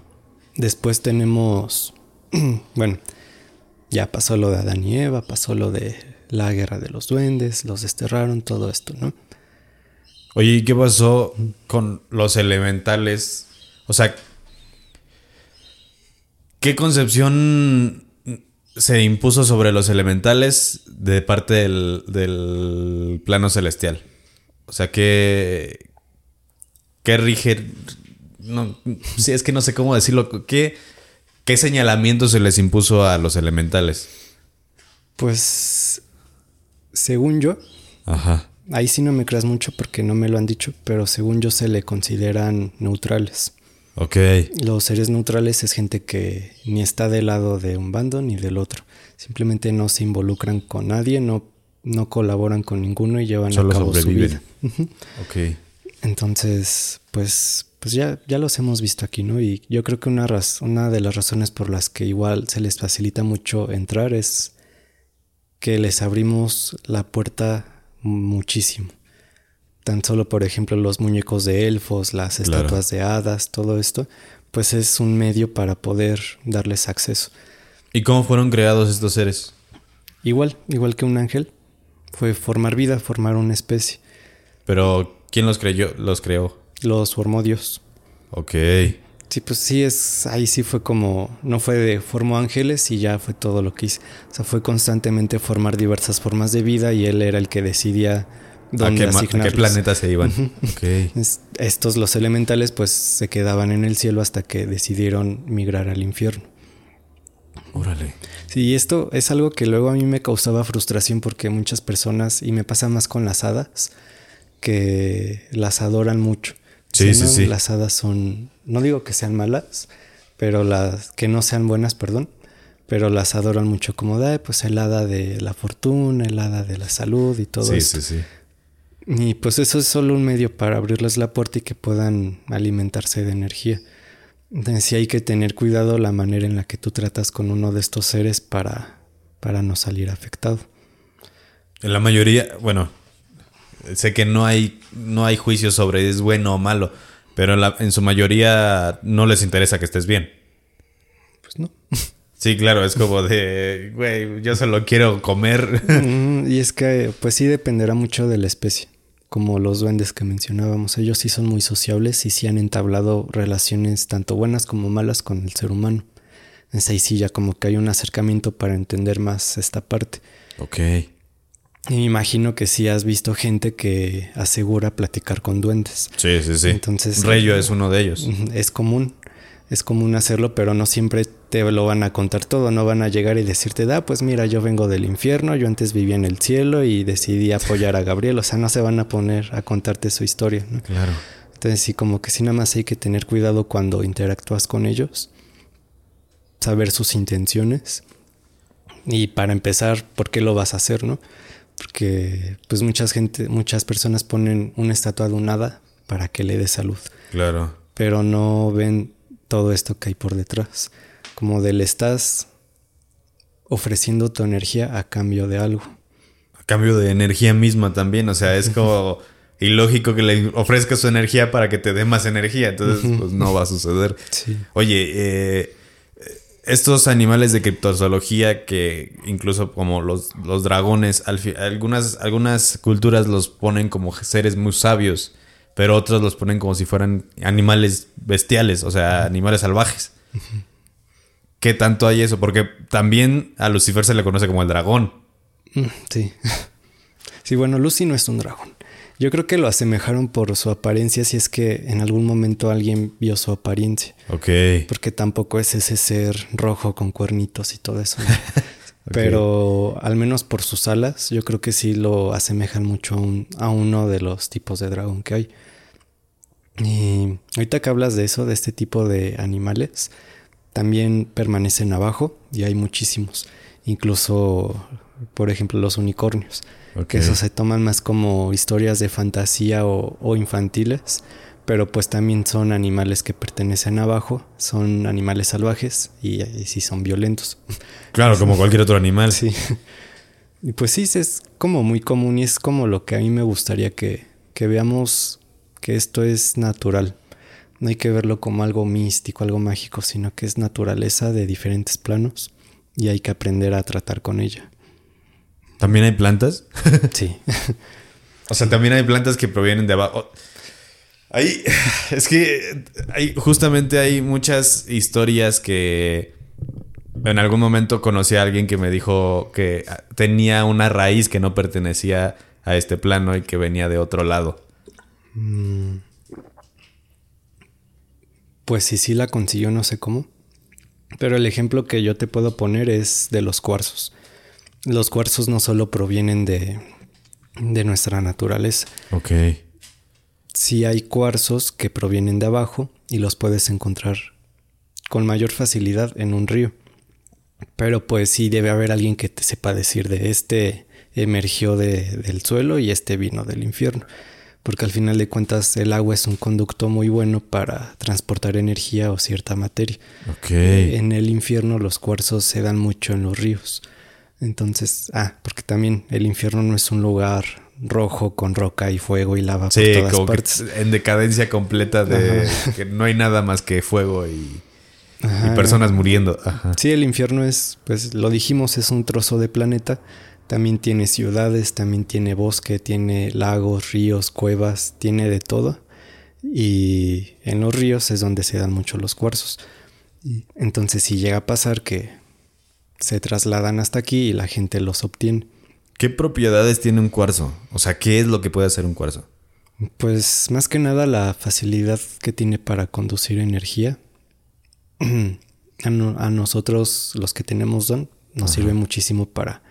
Speaker 3: Después tenemos, bueno, ya pasó lo de Adán y Eva, pasó lo de la guerra de los duendes, los desterraron, todo esto, ¿no?
Speaker 2: Oye, ¿y qué pasó con los elementales? O sea, ¿qué concepción se impuso sobre los elementales de parte del, del plano celestial? O sea, ¿qué, qué rige? No, sí, es que no sé cómo decirlo. ¿Qué, ¿Qué señalamiento se les impuso a los elementales?
Speaker 3: Pues, según yo,
Speaker 2: Ajá.
Speaker 3: ahí sí no me creas mucho porque no me lo han dicho, pero según yo se le consideran neutrales.
Speaker 2: Ok.
Speaker 3: Los seres neutrales es gente que ni está del lado de un bando ni del otro. Simplemente no se involucran con nadie, no, no colaboran con ninguno y llevan
Speaker 2: Solo
Speaker 3: a cabo su vida.
Speaker 2: Ok.
Speaker 3: Entonces, pues, pues ya, ya los hemos visto aquí, ¿no? Y yo creo que una, raz- una de las razones por las que igual se les facilita mucho entrar es que les abrimos la puerta muchísimo. Tan solo por ejemplo los muñecos de elfos, las
Speaker 2: Claro.
Speaker 3: estatuas de hadas, todo esto, pues es un medio para poder darles acceso.
Speaker 2: ¿Y cómo fueron creados estos seres?
Speaker 3: Igual, igual que un ángel, fue formar vida, formar una especie.
Speaker 2: Pero, ¿quién los creyó? Los creó.
Speaker 3: Los formó Dios.
Speaker 2: Ok.
Speaker 3: Sí, pues sí es, ahí sí fue como, no fue de formó ángeles y ya fue todo lo que hice. O sea, fue constantemente formar diversas formas de vida y él era el que decidía
Speaker 2: ¿A qué, a planeta se iban?
Speaker 3: Estos, los elementales, pues se quedaban en el cielo hasta que decidieron migrar al infierno.
Speaker 2: Órale.
Speaker 3: Sí, y esto es algo que luego a mí me causaba frustración porque muchas personas, y me pasa más con las hadas, que las adoran mucho.
Speaker 2: Sí, sí,
Speaker 3: no,
Speaker 2: sí.
Speaker 3: Las hadas son, no digo que sean malas, pero las que no sean buenas, perdón, pero las adoran mucho como de, "Ay, pues el hada de la fortuna, el hada de la salud y todo
Speaker 2: Sí,
Speaker 3: eso.
Speaker 2: sí, sí.
Speaker 3: Y pues eso es solo un medio para abrirles la puerta y que puedan alimentarse de energía. Entonces sí hay que tener cuidado la manera en la que tú tratas con uno de estos seres para, para no salir afectado.
Speaker 2: En la mayoría, bueno, sé que no hay, no hay juicio sobre es bueno o malo, pero en, la- en su mayoría no les interesa que estés bien.
Speaker 3: Pues no.
Speaker 2: Sí, claro, es como de, güey, yo solo quiero comer.
Speaker 3: Mm, y es que pues sí dependerá mucho de la especie. Como los duendes que mencionábamos, ellos sí son muy sociables y sí han entablado relaciones tanto buenas como malas con el ser humano. Entonces ahí sí ya como que hay un acercamiento para entender más esta parte.
Speaker 2: ok.
Speaker 3: Y me imagino que sí has visto gente que asegura platicar con duendes.
Speaker 2: Sí, sí, sí.
Speaker 3: Entonces-
Speaker 2: Rayo es uno de ellos.
Speaker 3: Es común, es común hacerlo, pero no siempre te lo van a contar todo, no van a llegar y decirte, da, pues mira, yo vengo del infierno, yo antes vivía en el cielo y decidí apoyar a Gabriel, o sea, no se van a poner a contarte su historia, ¿no?
Speaker 2: Claro.
Speaker 3: Entonces sí, como que sí nada más hay que tener cuidado cuando interactúas con ellos, saber sus intenciones y para empezar, ¿por qué lo vas a hacer, no? Porque pues muchas gente, muchas personas ponen una estatua de un hada para que le dé salud
Speaker 2: Claro.
Speaker 3: pero no ven todo esto que hay por detrás. Como de le estás ofreciendo tu energía a cambio de algo.
Speaker 2: A cambio de energía misma también. O sea, es como ilógico que le ofrezcas su energía para que te dé más energía. Entonces, pues no va a suceder.
Speaker 3: Sí.
Speaker 2: Oye, eh, estos animales de criptozoología que incluso como los, los dragones, al algunas, algunas culturas los ponen como seres muy sabios, pero otros los ponen como si fueran animales bestiales, o sea, animales salvajes. ¿Qué tanto hay eso? Porque también a Lucifer se le conoce como el dragón.
Speaker 3: Mm, Sí. Sí, bueno, Lucy no es un dragón. Yo creo que lo asemejaron por su apariencia si es que en algún momento alguien vio su apariencia.
Speaker 2: Ok.
Speaker 3: Porque tampoco es ese ser rojo con cuernitos y todo eso. ¿no? Pero al menos por sus alas, yo creo que sí lo asemejan mucho a, un- a uno de los tipos de dragón que hay. Y ahorita que hablas de eso, de este tipo de animales, también permanecen abajo y hay muchísimos. Incluso, por ejemplo, los unicornios.
Speaker 2: Ok.
Speaker 3: Que esos se toman más como historias de fantasía o, o infantiles. Pero pues también son animales que pertenecen abajo. Son animales salvajes y, y sí son violentos.
Speaker 2: Claro, como cualquier otro animal.
Speaker 3: Sí. Y pues sí, es como muy común y es como lo que a mí me gustaría que, que veamos que esto es natural. No hay que verlo como algo místico, algo mágico, sino que es naturaleza de diferentes planos y hay que aprender a tratar con ella.
Speaker 2: ¿También hay plantas?
Speaker 3: Sí.
Speaker 2: O sea, también hay plantas que provienen de abajo. Hay, es que hay, justamente hay muchas historias que en algún momento conocí a alguien que me dijo que tenía una raíz que no pertenecía a este plano y que venía de otro lado.
Speaker 3: Pues sí, sí la consiguió, no sé cómo. Pero el ejemplo que yo te puedo poner es de los cuarzos. Los cuarzos no solo provienen de, de nuestra naturaleza.
Speaker 2: Ok.
Speaker 3: Sí hay cuarzos que provienen de abajo y los puedes encontrar con mayor facilidad en un río. Pero pues sí debe haber alguien que te sepa decir de este emergió de- del suelo y este vino del infierno. Porque al final de cuentas el agua es un conducto muy bueno para transportar energía o cierta materia.
Speaker 2: Ok.
Speaker 3: En el infierno los cuarzos se dan mucho en los ríos. Entonces, ah, porque también el infierno no es un lugar rojo con roca y fuego y lava
Speaker 2: Sí,
Speaker 3: por todas
Speaker 2: como que
Speaker 3: partes.
Speaker 2: en decadencia completa de que no hay nada más que fuego y, personas muriendo. Ajá.
Speaker 3: Sí, el infierno es, pues lo dijimos, es un trozo de planeta. También tiene ciudades, también tiene bosque, tiene lagos, ríos, cuevas, tiene de todo. Y en los ríos es donde se dan mucho los cuarzos. Entonces si llega a pasar que se trasladan hasta aquí y la gente los obtiene.
Speaker 2: ¿Qué propiedades tiene un cuarzo? O sea, ¿qué es lo que puede hacer un cuarzo?
Speaker 3: Pues más que nada la facilidad que tiene para conducir energía. A, no- a nosotros los que tenemos don nos sirve muchísimo para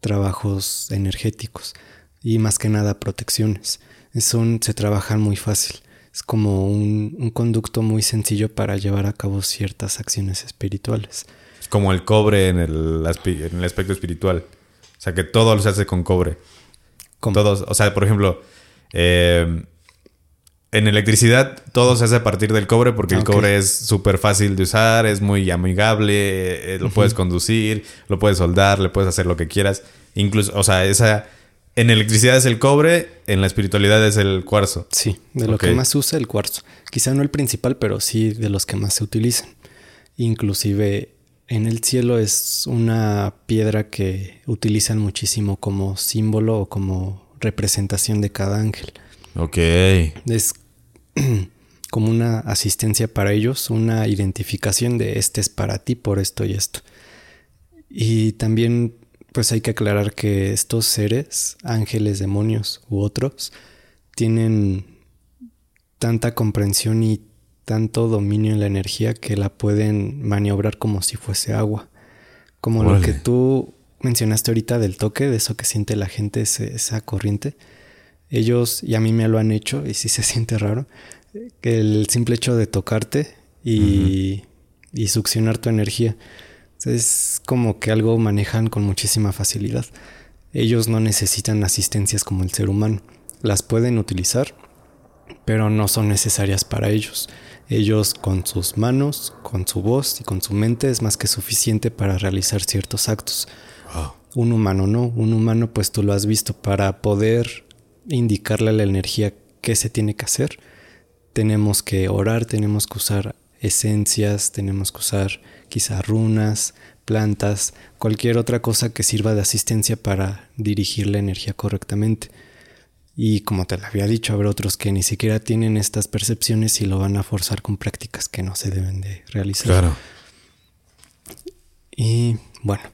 Speaker 3: trabajos energéticos y más que nada protecciones. Son, se trabajan muy fácil. Es como un, un conducto muy sencillo para llevar a cabo ciertas acciones espirituales.
Speaker 2: Es como el cobre en el, aspe- en el aspecto espiritual. O sea, que todo se hace con cobre. Todos, o sea, por ejemplo, eh, en electricidad todo se hace a partir del cobre porque el cobre es súper fácil de usar, es muy amigable, eh, lo puedes conducir, lo puedes soldar, le puedes hacer lo que quieras. Incluso, o sea, esa en electricidad es el cobre, en la espiritualidad es el cuarzo.
Speaker 3: Sí, de lo que más se usa el cuarzo. Quizá no el principal, pero sí de los que más se utilizan. Inclusive en el cielo es una piedra que utilizan muchísimo como símbolo o como representación de cada ángel.
Speaker 2: Ok.
Speaker 3: Es como una asistencia para ellos, una identificación de este es para ti por esto y esto. Y también pues hay que aclarar que estos seres, ángeles, demonios u otros, tienen tanta comprensión y tanto dominio en la energía que la pueden maniobrar como si fuese agua. Como lo que tú mencionaste ahorita del toque, de eso que siente la gente, ese- esa corriente. Ellos, y a mí me lo han hecho, y sí se siente raro, que el simple hecho de tocarte y, y succionar tu energía. Es como que algo manejan con muchísima facilidad. Ellos no necesitan asistencias como el ser humano. Las pueden utilizar, pero no son necesarias para ellos. Ellos con sus manos, con su voz y con su mente es más que suficiente para realizar ciertos actos. Un humano no, un humano pues tú lo has visto para poder indicarle a la energía qué se tiene que hacer. Tenemos que orar, tenemos que usar esencias, tenemos que usar quizá runas, plantas, cualquier otra cosa que sirva de asistencia para dirigir la energía correctamente. Y como te lo había dicho, habrá otros que ni siquiera tienen estas percepciones y lo van a forzar con prácticas que no se deben de realizar.
Speaker 2: Claro.
Speaker 3: Y bueno,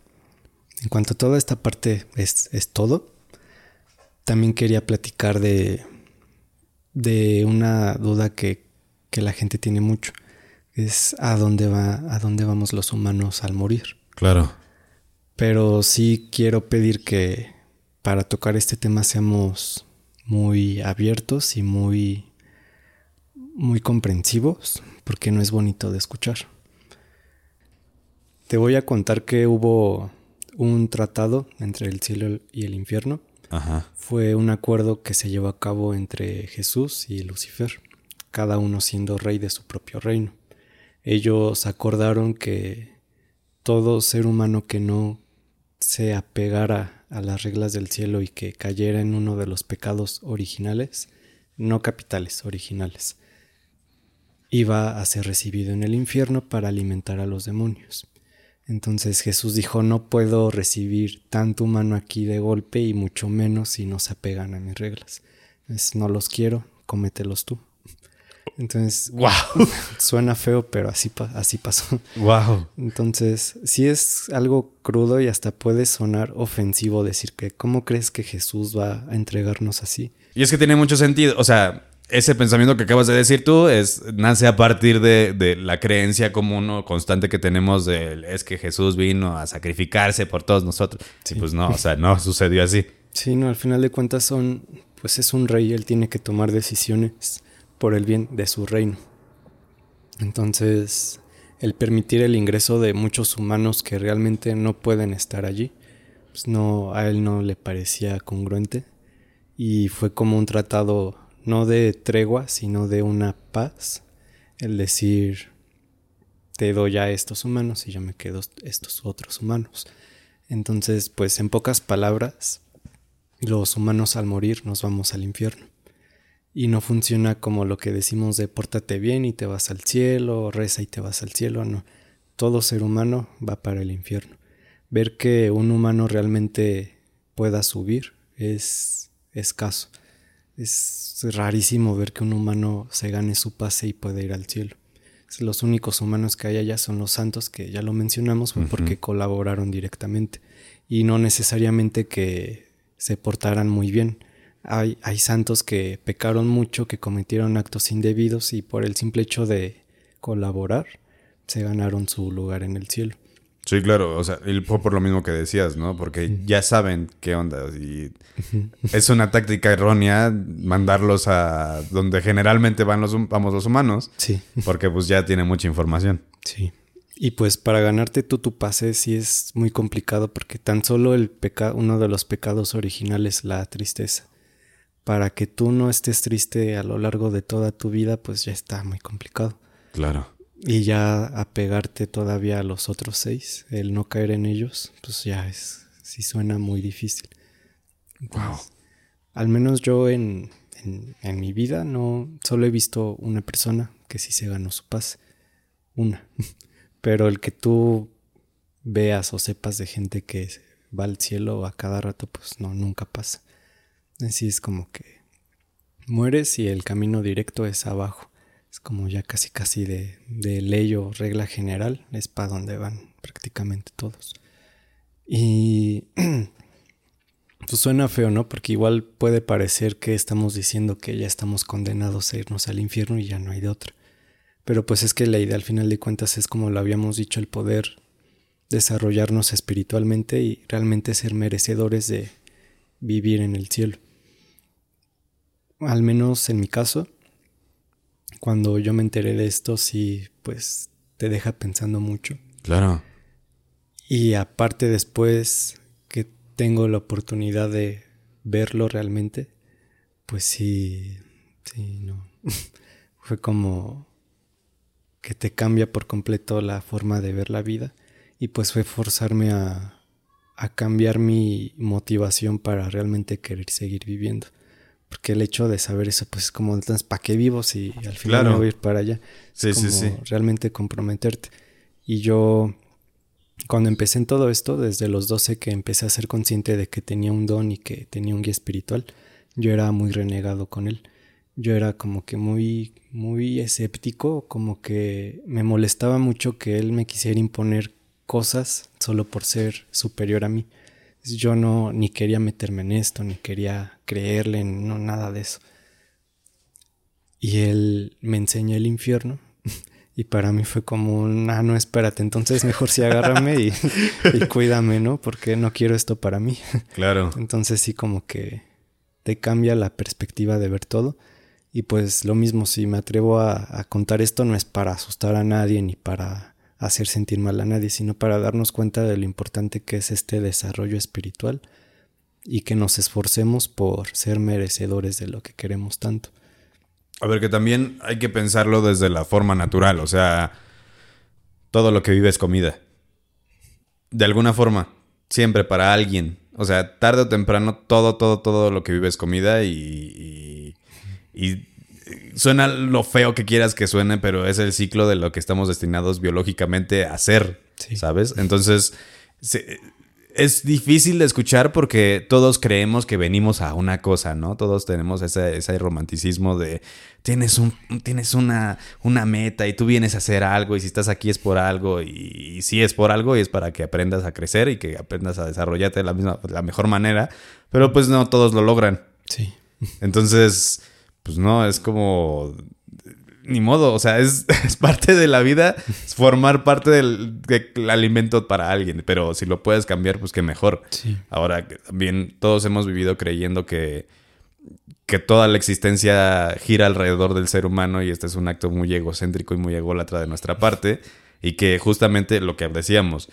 Speaker 3: en cuanto a toda esta parte es, es todo, también quería platicar de, de una duda que, que la gente tiene mucho. Es a dónde va, a dónde vamos los humanos al morir.
Speaker 2: Claro.
Speaker 3: Pero sí quiero pedir que para tocar este tema seamos muy abiertos y muy, muy comprensivos, porque no es bonito de escuchar. Te voy a contar que hubo un tratado entre el cielo y el infierno.
Speaker 2: Ajá.
Speaker 3: Fue un acuerdo que se llevó a cabo entre Jesús y Lucifer, cada uno siendo rey de su propio reino. Ellos acordaron que todo ser humano que no se apegara a las reglas del cielo y que cayera en uno de los pecados originales, no capitales, originales, iba a ser recibido en el infierno para alimentar a los demonios. Entonces Jesús dijo, no puedo recibir tanto humano aquí de golpe y mucho menos si no se apegan a mis reglas. No los quiero, cómetelos tú. Entonces,
Speaker 2: Wow.
Speaker 3: suena feo, pero así, pa- así pasó.
Speaker 2: Wow.
Speaker 3: Entonces, sí es algo crudo y hasta puede sonar ofensivo decir que, ¿cómo crees que Jesús va a entregarnos así?
Speaker 2: Y es que tiene mucho sentido. O sea, ese pensamiento que acabas de decir tú es, nace a partir de, de la creencia común o constante que tenemos de es que Jesús vino a sacrificarse por todos nosotros. Sí. Pues no, o sea, no sucedió así.
Speaker 3: Sí, no, al final de cuentas son, pues es un rey, él tiene que tomar decisiones por el bien de su reino. Entonces, el permitir el ingreso de muchos humanos que realmente no pueden estar allí, pues no, a él no le parecía congruente y fue como un tratado no de tregua, sino de una paz, el decir, te doy a estos humanos y yo me quedo estos otros humanos. Entonces, pues en pocas palabras, los humanos al morir nos vamos al infierno. Y no funciona como lo que decimos de pórtate bien y te vas al cielo, reza y te vas al cielo, no. Todo ser humano va para el infierno. Ver que un humano realmente pueda subir es escaso. Es rarísimo ver que un humano se gane su pase y pueda ir al cielo. Los únicos humanos que hay allá son los santos, que ya lo mencionamos, porque colaboraron directamente. Y no necesariamente que se portaran muy bien. Hay, hay santos que pecaron mucho, que cometieron actos indebidos y por el simple hecho de colaborar se ganaron su lugar en el cielo.
Speaker 2: Sí, claro, o sea, y por lo mismo que decías, ¿no? Porque ya saben qué onda y es una táctica errónea mandarlos a donde generalmente van los vamos los humanos.
Speaker 3: Sí.
Speaker 2: Porque pues ya tiene mucha información.
Speaker 3: Sí. Y pues para ganarte tú tu pase sí es muy complicado porque tan solo el pecado, uno de los pecados originales, la tristeza. Para que tú no estés triste a lo largo de toda tu vida, pues ya está muy complicado.
Speaker 2: Claro.
Speaker 3: Y ya apegarte todavía a los otros seis, el no caer en ellos, pues ya es, sí suena muy difícil.
Speaker 2: wow.
Speaker 3: Al menos yo en, en, en mi vida no, solo he visto una persona que sí se ganó su paz. Una. Pero el que tú veas o sepas de gente que va al cielo a cada rato, pues no, nunca pasa. Así es como que mueres y el camino directo es abajo. Es como ya casi casi de, de ley o regla general, es para donde van prácticamente todos. Y pues suena feo, ¿no? Porque igual puede parecer que estamos diciendo que ya estamos condenados a irnos al infierno y ya no hay de otra. Pero pues es que la idea al final de cuentas es como lo habíamos dicho, el poder desarrollarnos espiritualmente y realmente ser merecedores de vivir en el cielo. Al menos en mi caso, cuando yo me enteré de esto, sí, pues te deja pensando mucho.
Speaker 2: Claro.
Speaker 3: Y aparte después que tengo la oportunidad de verlo realmente, pues sí, sí, no. Fue como que te cambia por completo la forma de ver la vida y pues fue forzarme a, a cambiar mi motivación para realmente querer seguir viviendo. Porque el hecho de saber eso, pues es como, entonces, ¿para qué vivo si al final
Speaker 2: Claro.
Speaker 3: me voy a ir para allá?
Speaker 2: Sí,
Speaker 3: Es
Speaker 2: sí,
Speaker 3: como
Speaker 2: sí.
Speaker 3: Realmente comprometerte. Y yo, cuando empecé en todo esto, desde los 12 que empecé a ser consciente de que tenía un don y que tenía un guía espiritual, yo era muy renegado con él. Yo era como que muy, muy escéptico, como que me molestaba mucho que él me quisiera imponer cosas solo por ser superior a mí. Yo no ni quería meterme en esto, ni quería creerle, no nada de eso. Y él me enseñó el infierno y para mí fue como un, ah, no, espérate, entonces mejor sí agárrame y, y cuídame, ¿no? Porque no quiero esto para mí.
Speaker 2: Claro.
Speaker 3: Entonces sí como que te cambia la perspectiva de ver todo. Y pues lo mismo, si me atrevo a, a contar esto, no es para asustar a nadie ni para hacer sentir mal a nadie, sino para darnos cuenta de lo importante que es este desarrollo espiritual y que nos esforcemos por ser merecedores de lo que queremos tanto.
Speaker 2: A ver, que también hay que pensarlo desde la forma natural, o sea, todo lo que vive es comida. De alguna forma, siempre para alguien. O sea, tarde o temprano, todo, todo, todo lo que vive es comida y, y, suena lo feo que quieras que suene, pero es el ciclo de lo que estamos destinados biológicamente a hacer,
Speaker 3: Sí.
Speaker 2: ¿sabes? Entonces, se- es difícil de escuchar porque todos creemos que venimos a una cosa, ¿no? Todos tenemos ese, ese romanticismo de tienes, un, tienes una, una meta y tú vienes a hacer algo y si estás aquí es por algo y, y si es por algo y es para que aprendas a crecer y que aprendas a desarrollarte de la, misma, de la mejor manera, pero pues no todos lo logran.
Speaker 3: Sí.
Speaker 2: Entonces, pues no, es como... Ni modo, o sea, es, es parte de la vida es formar parte del, del alimento para alguien, pero si lo puedes cambiar, pues qué mejor.
Speaker 3: Sí.
Speaker 2: Ahora, que también todos hemos vivido creyendo que, que toda la existencia gira alrededor del ser humano y este es un acto muy egocéntrico y muy ególatra de nuestra parte y que justamente lo que decíamos,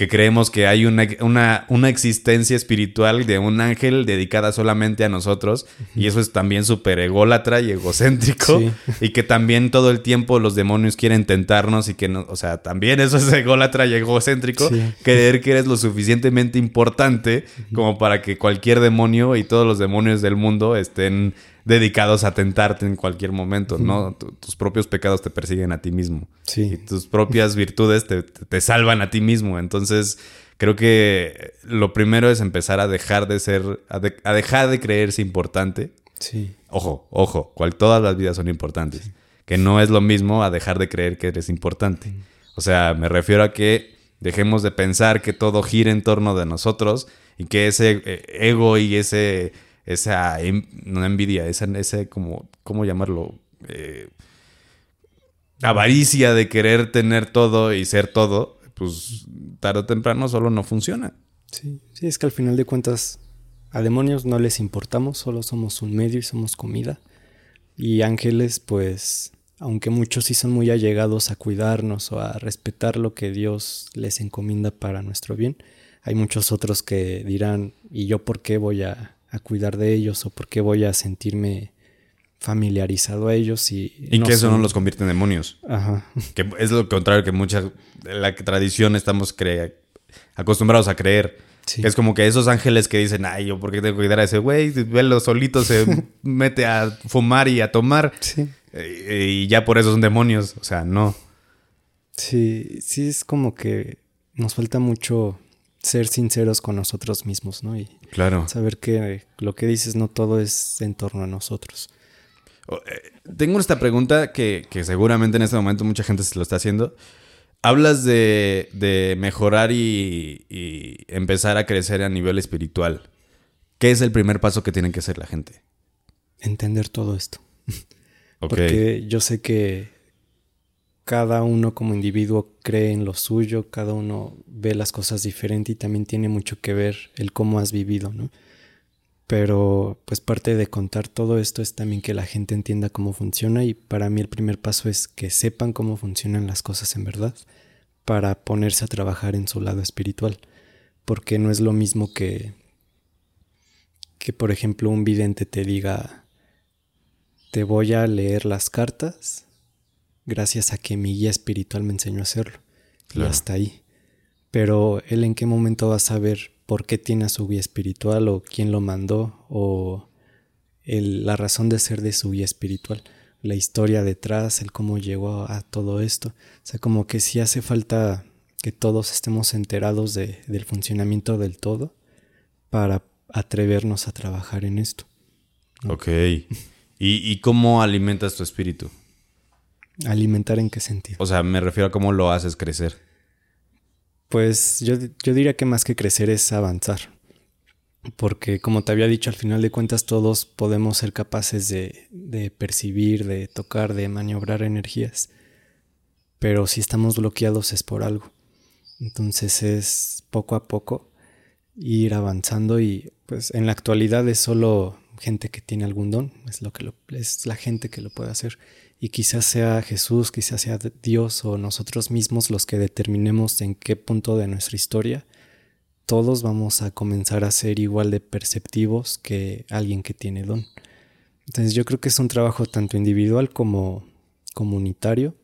Speaker 2: que creemos que hay una, una, una existencia espiritual de un ángel dedicada solamente a nosotros. Y eso es también súper ególatra y egocéntrico.
Speaker 3: Sí.
Speaker 2: Y que también todo el tiempo los demonios quieren tentarnos y que no, o sea, también eso es ególatra y egocéntrico.
Speaker 3: Sí.
Speaker 2: Creer que eres lo suficientemente importante como para que cualquier demonio y todos los demonios del mundo estén dedicados a tentarte en cualquier momento, ¿no? Tu- tus propios pecados te persiguen a ti mismo.
Speaker 3: Sí.
Speaker 2: Y tus propias virtudes te, te salvan a ti mismo. Entonces, creo que lo primero es empezar a dejar de ser, a, de- a dejar de creerse importante.
Speaker 3: Sí.
Speaker 2: Ojo, ojo, cual todas las vidas son importantes. Que no es lo mismo a dejar de creer que eres importante. O sea, me refiero a que dejemos de pensar que todo gira en torno de nosotros y que ese eh, ego y ese esa no envidia, esa ese como cómo llamarlo Eh, avaricia de querer tener todo y ser todo, pues tarde o temprano solo no funciona.
Speaker 3: Sí, sí, es que al final de cuentas a demonios no les importamos, solo somos un medio y somos comida. Y ángeles, pues, aunque muchos sí son muy allegados a cuidarnos o a respetar lo que Dios les encomienda para nuestro bien, hay muchos otros que dirán, ¿y yo por qué voy a, a cuidar de ellos o por qué voy a sentirme familiarizado a ellos y,
Speaker 2: Y que eso
Speaker 3: son-
Speaker 2: no los convierte en demonios.
Speaker 3: Ajá,
Speaker 2: Que es lo contrario que mucha de la tradición estamos cre- acostumbrados a creer.
Speaker 3: Sí.
Speaker 2: Que es como que esos ángeles que dicen, ay, yo por qué tengo que cuidar a ese güey, velo solito, se mete a fumar y a tomar.
Speaker 3: sí.
Speaker 2: eh, y ya por eso son demonios. O sea, no.
Speaker 3: Sí, sí es como que nos falta mucho ser sinceros con nosotros mismos, ¿no? Y
Speaker 2: Claro.
Speaker 3: saber que lo que dices no todo es en torno a nosotros.
Speaker 2: Eh, Tengo esta pregunta que, que seguramente en este momento mucha gente se lo está haciendo. Hablas de, de mejorar y, y empezar a crecer a nivel espiritual. ¿Qué es el primer paso que tiene que hacer la gente?
Speaker 3: Entender todo esto.
Speaker 2: Ok.
Speaker 3: Porque yo sé que cada uno como individuo cree en lo suyo, cada uno ve las cosas diferente y también tiene mucho que ver el cómo has vivido, ¿no? Pero pues parte de contar todo esto es también que la gente entienda cómo funciona y para mí el primer paso es que sepan cómo funcionan las cosas en verdad para ponerse a trabajar en su lado espiritual, porque no es lo mismo que que por ejemplo un vidente te diga te voy a leer las cartas gracias a que mi guía espiritual me enseñó a hacerlo.
Speaker 2: Claro.
Speaker 3: Y hasta ahí. Pero él en qué momento va a saber por qué tiene a su guía espiritual o quién lo mandó o el- la razón de ser de su guía espiritual, la historia detrás, el cómo llegó a, a todo esto. O sea, como que sí hace falta que todos estemos enterados de- del funcionamiento del todo para atrevernos a trabajar en esto.
Speaker 2: Ok. ¿Y, y cómo alimentas tu espíritu?
Speaker 3: Alimentar en qué sentido.
Speaker 2: O sea, me refiero a cómo lo haces crecer.
Speaker 3: Pues yo, yo diría que más que crecer es avanzar. Porque como te había dicho, al final de cuentas todos podemos ser capaces de, de percibir, de tocar, de maniobrar energías. Pero si estamos bloqueados es por algo. Entonces es poco a poco ir avanzando y pues en la actualidad es solo gente que tiene algún don, es lo que lo- es la gente que lo puede hacer y quizás sea Jesús, quizás sea Dios o nosotros mismos los que determinemos en qué punto de nuestra historia todos vamos a comenzar a ser igual de perceptivos que alguien que tiene don. Entonces yo creo que es un trabajo tanto individual como comunitario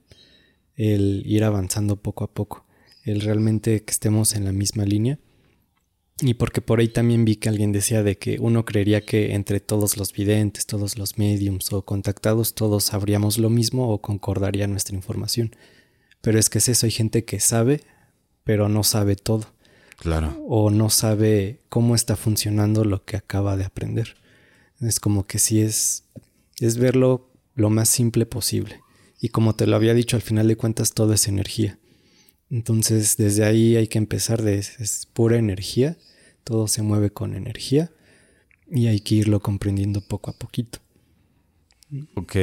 Speaker 3: el ir avanzando poco a poco, el realmente que estemos en la misma línea. Y porque por ahí también vi que alguien decía de que uno creería que entre todos los videntes, todos los mediums o contactados, todos sabríamos lo mismo o concordaría nuestra información. Pero es que es eso, hay gente que sabe, pero no sabe todo
Speaker 2: Claro.
Speaker 3: o no sabe cómo está funcionando lo que acaba de aprender. Es como que sí es, es verlo lo más simple posible. Y como te lo había dicho, al final de cuentas todo es energía. Entonces desde ahí hay que empezar de es, es pura energía, todo se mueve con energía y hay que irlo comprendiendo poco a poquito.
Speaker 2: Ok.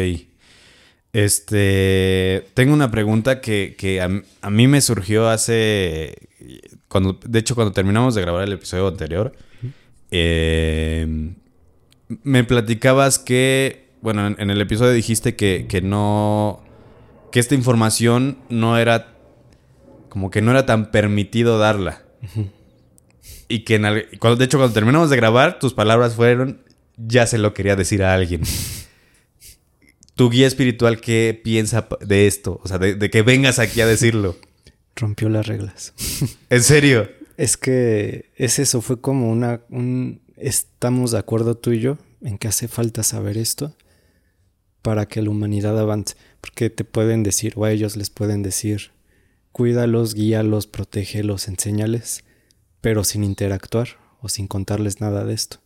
Speaker 2: Este. Tengo una pregunta que, que a, a mí me surgió hace. Cuando, de hecho, cuando terminamos de grabar el episodio anterior, eh, me platicabas que. Bueno, en, en el episodio dijiste que, que no. Que esta información no era. Como que no era tan permitido darla. Y que en al- cuando, de hecho cuando terminamos de grabar, tus palabras fueron, ya se lo quería decir a alguien. tu guía espiritual, ¿qué piensa de esto? O sea, de, de que vengas aquí a decirlo.
Speaker 3: Rompió las reglas.
Speaker 2: En serio.
Speaker 3: Es que es eso, fue como una... Un, estamos de acuerdo tú y yo en que hace falta saber esto para que la humanidad avance. Porque te pueden decir, o a ellos les pueden decir, cuídalos, guíalos, protégelos, enséñales, pero sin interactuar o sin contarles nada de esto.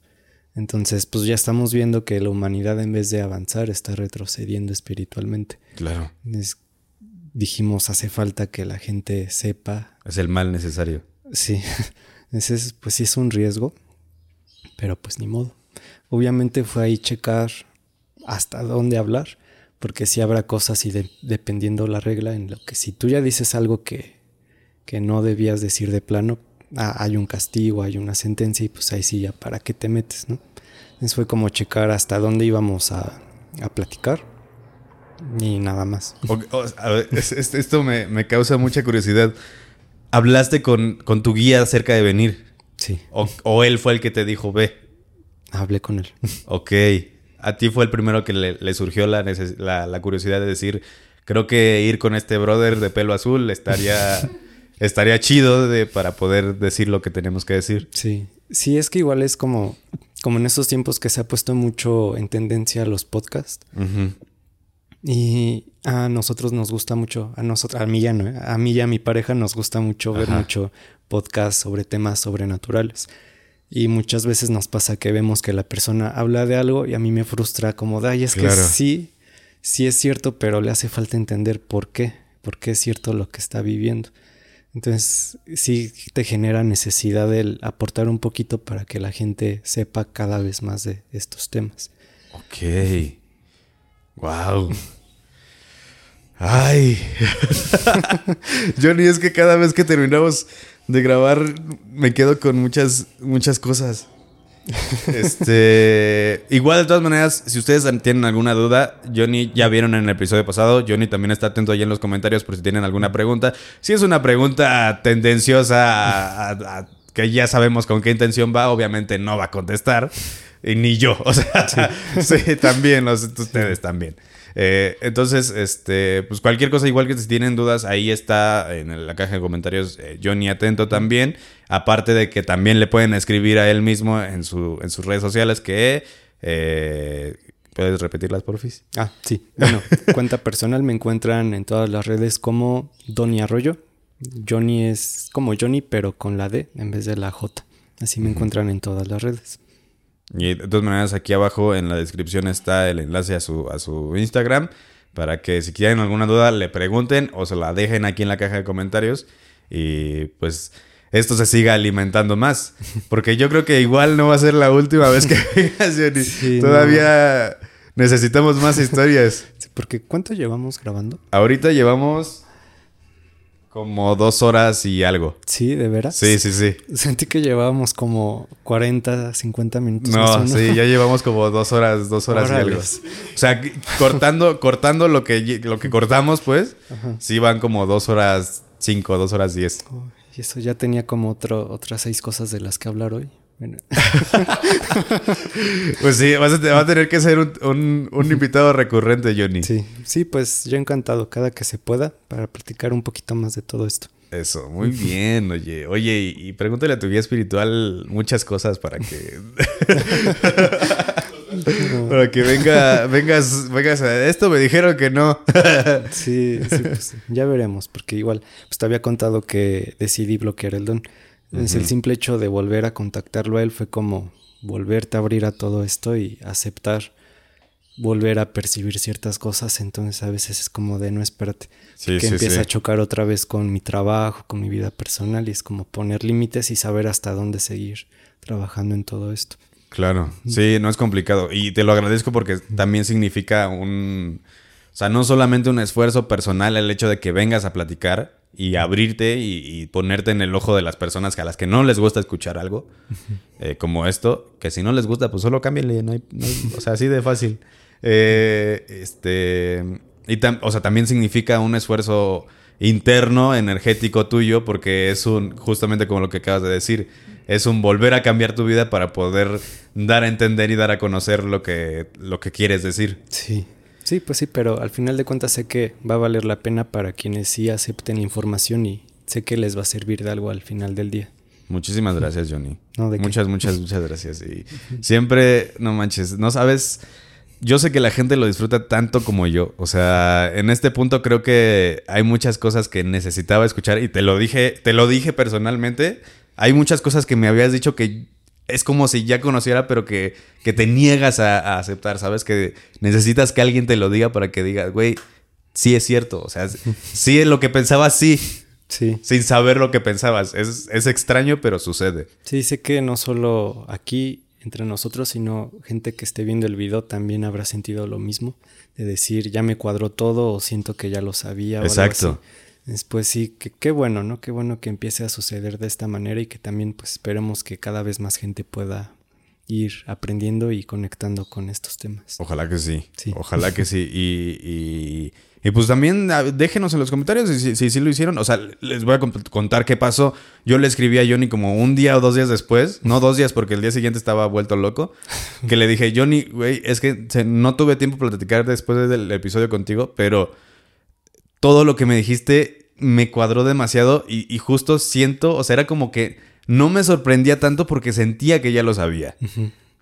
Speaker 3: Entonces, pues ya estamos viendo que la humanidad en vez de avanzar está retrocediendo espiritualmente.
Speaker 2: Claro.
Speaker 3: Es- dijimos, hace falta que la gente sepa
Speaker 2: Es el mal necesario.
Speaker 3: Sí, ese es, pues sí es un riesgo, pero pues ni modo. Obviamente fue ahí checar hasta dónde hablar, porque sí habrá cosas y de- dependiendo la regla en lo que si tú ya dices algo que, que no debías decir de plano, ah, hay un castigo, hay una sentencia y pues ahí sí ya para qué te metes, ¿no? Entonces fue como checar hasta dónde íbamos a, a platicar y nada más.
Speaker 2: O- o- a ver, es- es- esto me, me causa mucha curiosidad. ¿Hablaste con, con tu guía acerca de venir?
Speaker 3: Sí,
Speaker 2: O, o él fue el que te dijo, ve?
Speaker 3: hablé con él.
Speaker 2: Ok. A ti fue el primero que le, le surgió la, la, la curiosidad de decir, creo que ir con este brother de pelo azul estaría, estaría chido de, para poder decir lo que tenemos que decir.
Speaker 3: Sí, sí, es que igual es como, como en estos tiempos que se ha puesto mucho en tendencia los podcasts. Y a nosotros nos gusta mucho, a nosotros, a mí ya no, ¿eh? a mí y a mi pareja nos gusta mucho ver
Speaker 2: Ajá.
Speaker 3: mucho podcast sobre temas sobrenaturales. Y muchas veces nos pasa que vemos que la persona habla de algo y a mí me frustra como, ay, es
Speaker 2: Claro.
Speaker 3: que sí, sí es cierto, pero le hace falta entender por qué, por qué es cierto lo que está viviendo. Entonces, sí te genera necesidad de aportar un poquito para que la gente sepa cada vez más de estos temas.
Speaker 2: Ok. Wow. Ay. Johnny, es que cada vez que terminamos de grabar me quedo con muchas, muchas cosas. Este, igual de todas maneras, si ustedes tienen alguna duda, Johnny ya vieron en el episodio pasado, Johnny también está atento ahí en los comentarios por si tienen alguna pregunta. Si es una pregunta tendenciosa a- a- a- que ya sabemos con qué intención va, obviamente no va a contestar. Y ni yo, o sea, sí, también, los- ustedes también. Eh, entonces, este, pues cualquier cosa, igual que si tienen dudas, ahí está en la caja de comentarios eh, Johnny Atento también. Aparte de que también le pueden escribir a él mismo en, su, en sus redes sociales que... eh, ¿Puedes repetirlas, porfis?
Speaker 3: Ah, sí. Bueno, cuenta personal me encuentran en todas las redes como Donny Arroyo. Johnny es como Johnny, pero con la D en vez de la J. Así me encuentran en todas las redes.
Speaker 2: Y de todas maneras, aquí abajo en la descripción está el enlace a su, a su Instagram para que si quieren alguna duda le pregunten o se la dejen aquí en la caja de comentarios y pues esto se siga alimentando más. Porque yo creo que igual no va a ser la última vez que vengas, Johnny.
Speaker 3: Sí,
Speaker 2: Todavía necesitamos más historias.
Speaker 3: Sí, porque ¿cuánto llevamos grabando?
Speaker 2: Ahorita llevamos como dos horas y algo.
Speaker 3: Sí, de veras.
Speaker 2: Sí, sí, sí.
Speaker 3: Sentí que llevábamos como 40, 50 minutos.
Speaker 2: No, sí, ya llevamos como dos horas, dos horas y algo. O sea, cortando, cortando lo que, lo que cortamos, pues, sí van como dos horas cinco, dos horas diez.
Speaker 3: Oh, y eso ya tenía como otro, otras seis cosas de las que hablar hoy. Bueno,
Speaker 2: Pues sí, vas a, va a tener que ser un, un- un invitado recurrente, Johnny.
Speaker 3: sí, sí, pues yo encantado cada que se pueda para platicar un poquito más de todo esto.
Speaker 2: Eso, muy bien, oye. Oye, y, y pregúntale a tu guía espiritual muchas cosas para que. para que venga, vengas, vengas a. Esto me dijeron que no.
Speaker 3: Sí, sí, pues ya veremos, porque igual pues te había contado que decidí bloquear el don. Entonces el simple hecho de volver a contactarlo a él fue como volverte a abrir a todo esto y aceptar, volver a percibir ciertas cosas. Entonces a veces es como de no espérate,
Speaker 2: Sí,
Speaker 3: que
Speaker 2: sí,
Speaker 3: empieza
Speaker 2: sí.
Speaker 3: a chocar otra vez con mi trabajo, con mi vida personal y es como poner límites y saber hasta dónde seguir trabajando en todo esto.
Speaker 2: Claro, sí, no es complicado. Y te lo agradezco porque también significa un... O sea, no solamente un esfuerzo personal el hecho de que vengas a platicar y abrirte y, y ponerte en el ojo de las personas a las que no les gusta escuchar algo eh, como esto, que si no les gusta, pues solo cámbienle, no hay- no hay- o sea, así de fácil. Eh, este, y tam- o sea, también significa un esfuerzo interno, energético tuyo, porque es un, justamente como lo que acabas de decir, es un volver a cambiar tu vida para poder dar a entender y dar a conocer lo que, lo que quieres decir.
Speaker 3: Sí. Sí, pues sí, pero al final de cuentas sé que va a valer la pena para quienes sí acepten la información y sé que les va a servir de algo al final del día.
Speaker 2: Muchísimas gracias, Johnny.
Speaker 3: No, ¿de
Speaker 2: muchas, muchas, muchas gracias. Y siempre, no manches, no sabes. Yo sé que la gente lo disfruta tanto como yo. O sea, en este punto creo que hay muchas cosas que necesitaba escuchar y te lo dije, te lo dije personalmente. Hay muchas cosas que me habías dicho que es como si ya conociera, pero que, que te niegas a, a aceptar, ¿sabes? Que necesitas que alguien te lo diga para que digas, güey, sí es cierto. O sea, sí es lo que pensabas, sí.
Speaker 3: Sí.
Speaker 2: Sin saber lo que pensabas. Es, es extraño, pero sucede.
Speaker 3: Sí, sé que no solo aquí entre nosotros, sino gente que esté viendo el video también habrá sentido lo mismo. De decir, ya me cuadró todo o siento que ya lo sabía. o algo
Speaker 2: Exacto.
Speaker 3: así. Después sí, que qué bueno, ¿no? Qué bueno que empiece a suceder de esta manera y que también pues esperemos que cada vez más gente pueda ir aprendiendo y conectando con estos temas.
Speaker 2: Ojalá que sí.
Speaker 3: Sí.
Speaker 2: Ojalá que sí. Y, y, y, pues también déjenos en los comentarios si, si, si lo hicieron. O sea, les voy a cont- contar qué pasó. Yo le escribí a Johnny como un día o dos días después. No dos días porque el día siguiente estaba vuelto loco. Que le dije, Johnny, güey, es que no tuve tiempo para platicar después del episodio contigo, pero todo lo que me dijiste me cuadró demasiado y, y justo siento, o sea, era como que no me sorprendía tanto porque sentía que ya lo sabía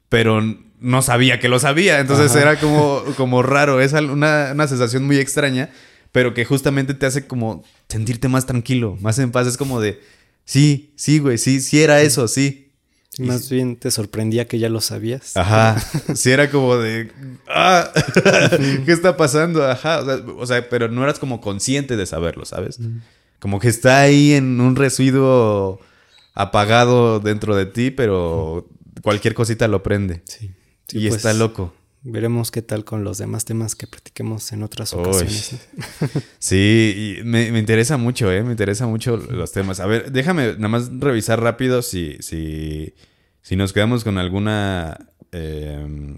Speaker 2: pero no sabía que lo sabía. Entonces
Speaker 3: Ajá.
Speaker 2: era como, como raro. Es una, una sensación muy extraña, pero que justamente te hace como sentirte más tranquilo, más en paz. Es como de, sí, sí, güey, sí, sí era eso, sí.
Speaker 3: Más bien te sorprendía que ya lo sabías.
Speaker 2: Ajá. Sí era como de, ah, ¿qué está pasando? Ajá. O sea, o sea, pero no eras como consciente de saberlo, ¿sabes? Como que está ahí en un residuo apagado dentro de ti, pero cualquier cosita lo prende.
Speaker 3: Sí. Sí,
Speaker 2: y
Speaker 3: pues,
Speaker 2: está loco.
Speaker 3: Veremos qué tal con los demás temas que platiquemos en otras ocasiones.
Speaker 2: Sí, me, me interesa mucho, ¿eh? Me interesa mucho los temas. A ver, déjame nada más revisar rápido si, si, si nos quedamos con alguna... eh,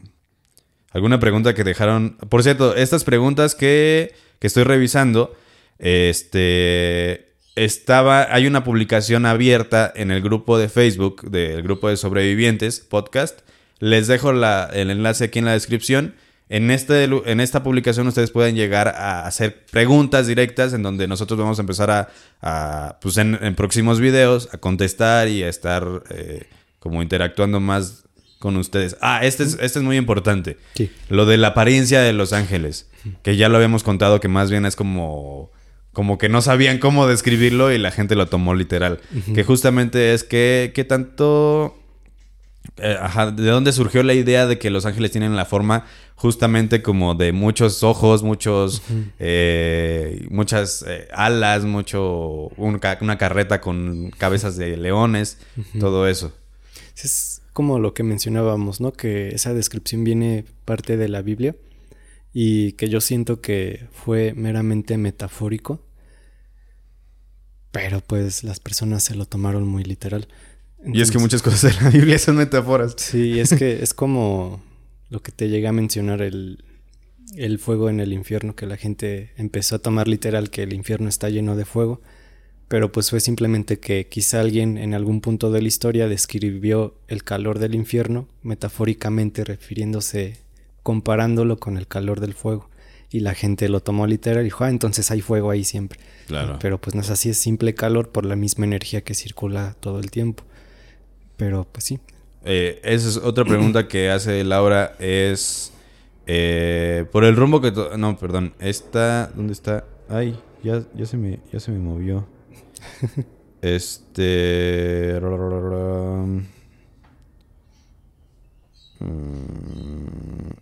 Speaker 2: alguna pregunta que dejaron. Por cierto, estas preguntas que, que estoy revisando, este, estaba, hay una publicación abierta en el grupo de Facebook del grupo de sobrevivientes podcast. Les dejo la- el enlace aquí en la descripción. En, este, en esta publicación ustedes pueden llegar a hacer preguntas directas en donde nosotros vamos a empezar a, a, pues en, en próximos videos, a contestar y a estar eh, como interactuando más con ustedes. Ah, este es, este es muy importante.
Speaker 3: Sí.
Speaker 2: Lo de la apariencia de Los Ángeles, que ya lo habíamos contado que más bien es como como que no sabían cómo describirlo y la gente lo tomó literal. Que justamente es que, que tanto... eh, ajá, ¿de dónde surgió la idea de que Los Ángeles tienen la forma justamente como de muchos ojos, muchos... eh, muchas eh, alas, mucho... un ca- una carreta con cabezas de leones, todo eso.
Speaker 3: Es como lo que mencionábamos, ¿no? Que esa descripción viene parte de la Biblia y que yo siento que fue meramente metafórico, pero pues las personas se lo tomaron muy literal.
Speaker 2: Y es que muchas cosas de la Biblia son metáforas.
Speaker 3: Sí, es que es como lo que te llega a mencionar el, el fuego en el infierno, que la gente empezó a tomar literal que el infierno está lleno de fuego, pero pues fue simplemente que quizá alguien en algún punto de la historia describió el calor del infierno metafóricamente refiriéndose, comparándolo con el calor del fuego. Y la gente lo tomó literal y dijo, ah, entonces hay fuego ahí siempre.
Speaker 2: Claro.
Speaker 3: Pero pues no es así, es simple calor por la misma energía que circula todo el tiempo. Pero pues sí,
Speaker 2: Eh, esa es otra pregunta que hace Laura. Es. eh, por el rumbo que. No, perdón. Esta. ¿Dónde está? Ay, ya, ya, se, me, ya se me movió. este. Mm,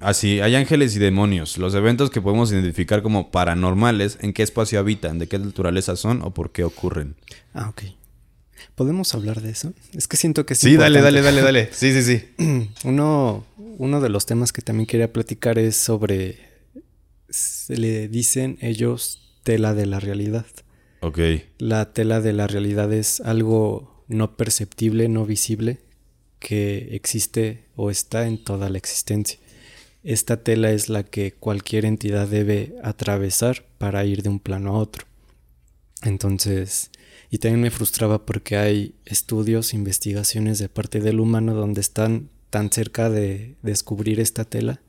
Speaker 2: Ah, sí, hay ángeles y demonios. Los eventos que podemos identificar como paranormales, ¿en qué espacio habitan? ¿De qué naturaleza son o por qué ocurren?
Speaker 3: Ah, ok. ¿Podemos hablar de eso? Es que siento que es
Speaker 2: Sí, dale, dale, dale, dale. Sí, sí, sí.
Speaker 3: Uno, uno de los temas que también quería platicar es sobre... Se le dicen ellos tela de la realidad.
Speaker 2: Ok.
Speaker 3: La tela de la realidad es algo no perceptible, no visible, que existe o está en toda la existencia. Esta tela es la que cualquier entidad debe atravesar para ir de un plano a otro. Entonces, y también me frustraba porque hay estudios, investigaciones de parte del humano donde están tan cerca de descubrir esta tela,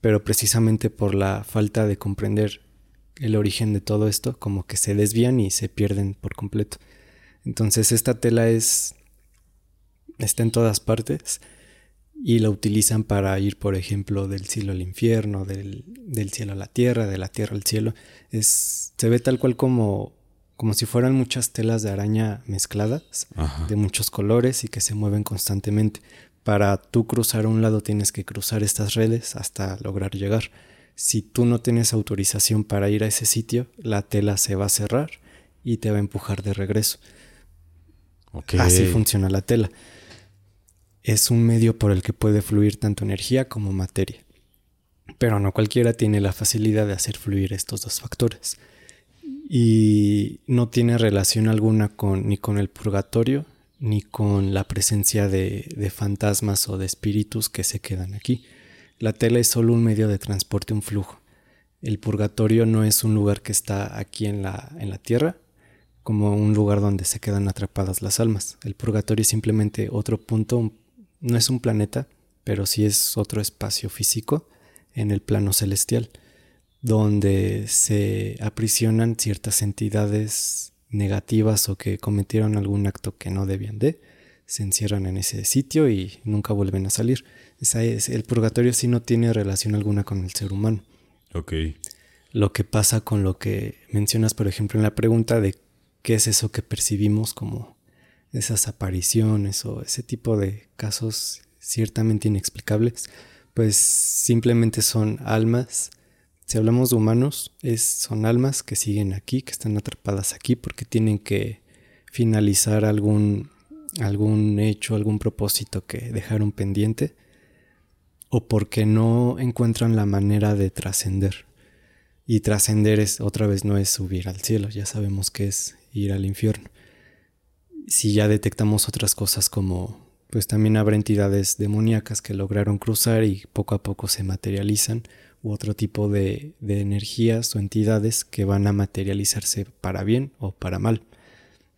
Speaker 3: pero precisamente por la falta de comprender el origen de todo esto, como que se desvían y se pierden por completo. Entonces esta tela es está en todas partes y la utilizan para ir, por ejemplo, del cielo al infierno, del, del cielo a la tierra, de la tierra al cielo. Es, se ve tal cual como, como si fueran muchas telas de araña mezcladas,
Speaker 2: Ajá.
Speaker 3: de muchos colores y que se mueven constantemente. Para tú cruzar a un lado tienes que cruzar estas redes hasta lograr llegar. Si tú no tienes autorización para ir a ese sitio, la tela se va a cerrar y te va a empujar de regreso. Así funciona la tela. Es un medio por el que puede fluir tanto energía como materia. Pero no cualquiera tiene la facilidad de hacer fluir estos dos factores. Y no tiene relación alguna con, ni con el purgatorio ni con la presencia de, de fantasmas o de espíritus que se quedan aquí. La tela es solo un medio de transporte, un flujo. El purgatorio no es un lugar que está aquí en la, en la tierra, como un lugar donde se quedan atrapadas las almas. El purgatorio es simplemente otro punto, no es un planeta, pero sí es otro espacio físico en el plano celestial, donde se aprisionan ciertas entidades negativas o que cometieron algún acto que no debían de, se encierran en ese sitio y nunca vuelven a salir. Esa es, el purgatorio sí no tiene relación alguna con el ser humano.
Speaker 2: Ok.
Speaker 3: Lo que pasa con lo que mencionas, por ejemplo, en la pregunta de qué es eso que percibimos como esas apariciones o ese tipo de casos ciertamente inexplicables, pues simplemente son almas. Si hablamos de humanos, es, son almas que siguen aquí, que están atrapadas aquí porque tienen que finalizar algún, algún hecho, algún propósito que dejaron pendiente o porque no encuentran la manera de trascender. Y trascender es otra vez no es subir al cielo, ya sabemos que es ir al infierno. Si ya detectamos otras cosas como pues también habrá entidades demoníacas que lograron cruzar y poco a poco se materializan, u otro tipo de, de energías o entidades que van a materializarse para bien o para mal.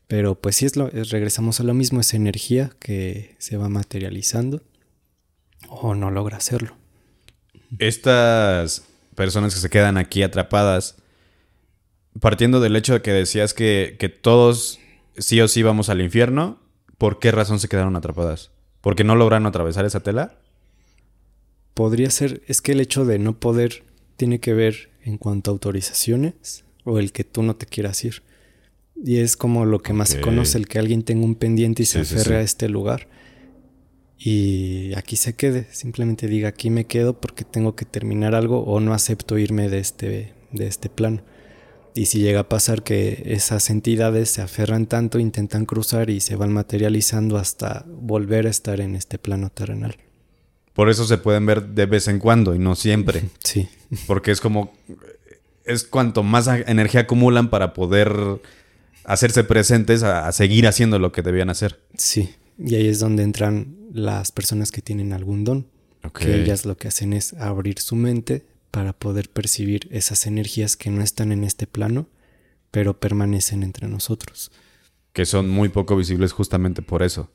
Speaker 3: Pero pues si es lo, regresamos a lo mismo, esa energía que se va materializando o no logra hacerlo.
Speaker 2: Estas personas que se quedan aquí atrapadas, partiendo del hecho de que decías que, que todos sí o sí vamos al infierno, ¿por qué razón se quedaron atrapadas? ¿Porque no lograron atravesar esa tela?
Speaker 3: Podría ser, es que el hecho de no poder tiene que ver en cuanto a autorizaciones o el que tú no te quieras ir. Y es como lo que más se conoce, el que alguien tenga un pendiente y se
Speaker 2: Sí, sí,
Speaker 3: aferre
Speaker 2: sí.
Speaker 3: a este lugar. Y aquí se quede, simplemente diga aquí me quedo porque tengo que terminar algo o no acepto irme de este, de este plano. Y si llega a pasar que esas entidades se aferran tanto, intentan cruzar y se van materializando hasta volver a estar en este plano terrenal.
Speaker 2: Por eso se pueden ver de vez en cuando y no siempre.
Speaker 3: Sí,
Speaker 2: Porque es como. Es cuanto más energía acumulan para poder hacerse presentes a, a seguir haciendo lo que debían hacer.
Speaker 3: Sí, y ahí es donde entran las personas que tienen algún don, que ellas lo que hacen es abrir su mente para poder percibir esas energías que no están en este plano, pero permanecen entre nosotros.
Speaker 2: Que son muy poco visibles justamente por eso.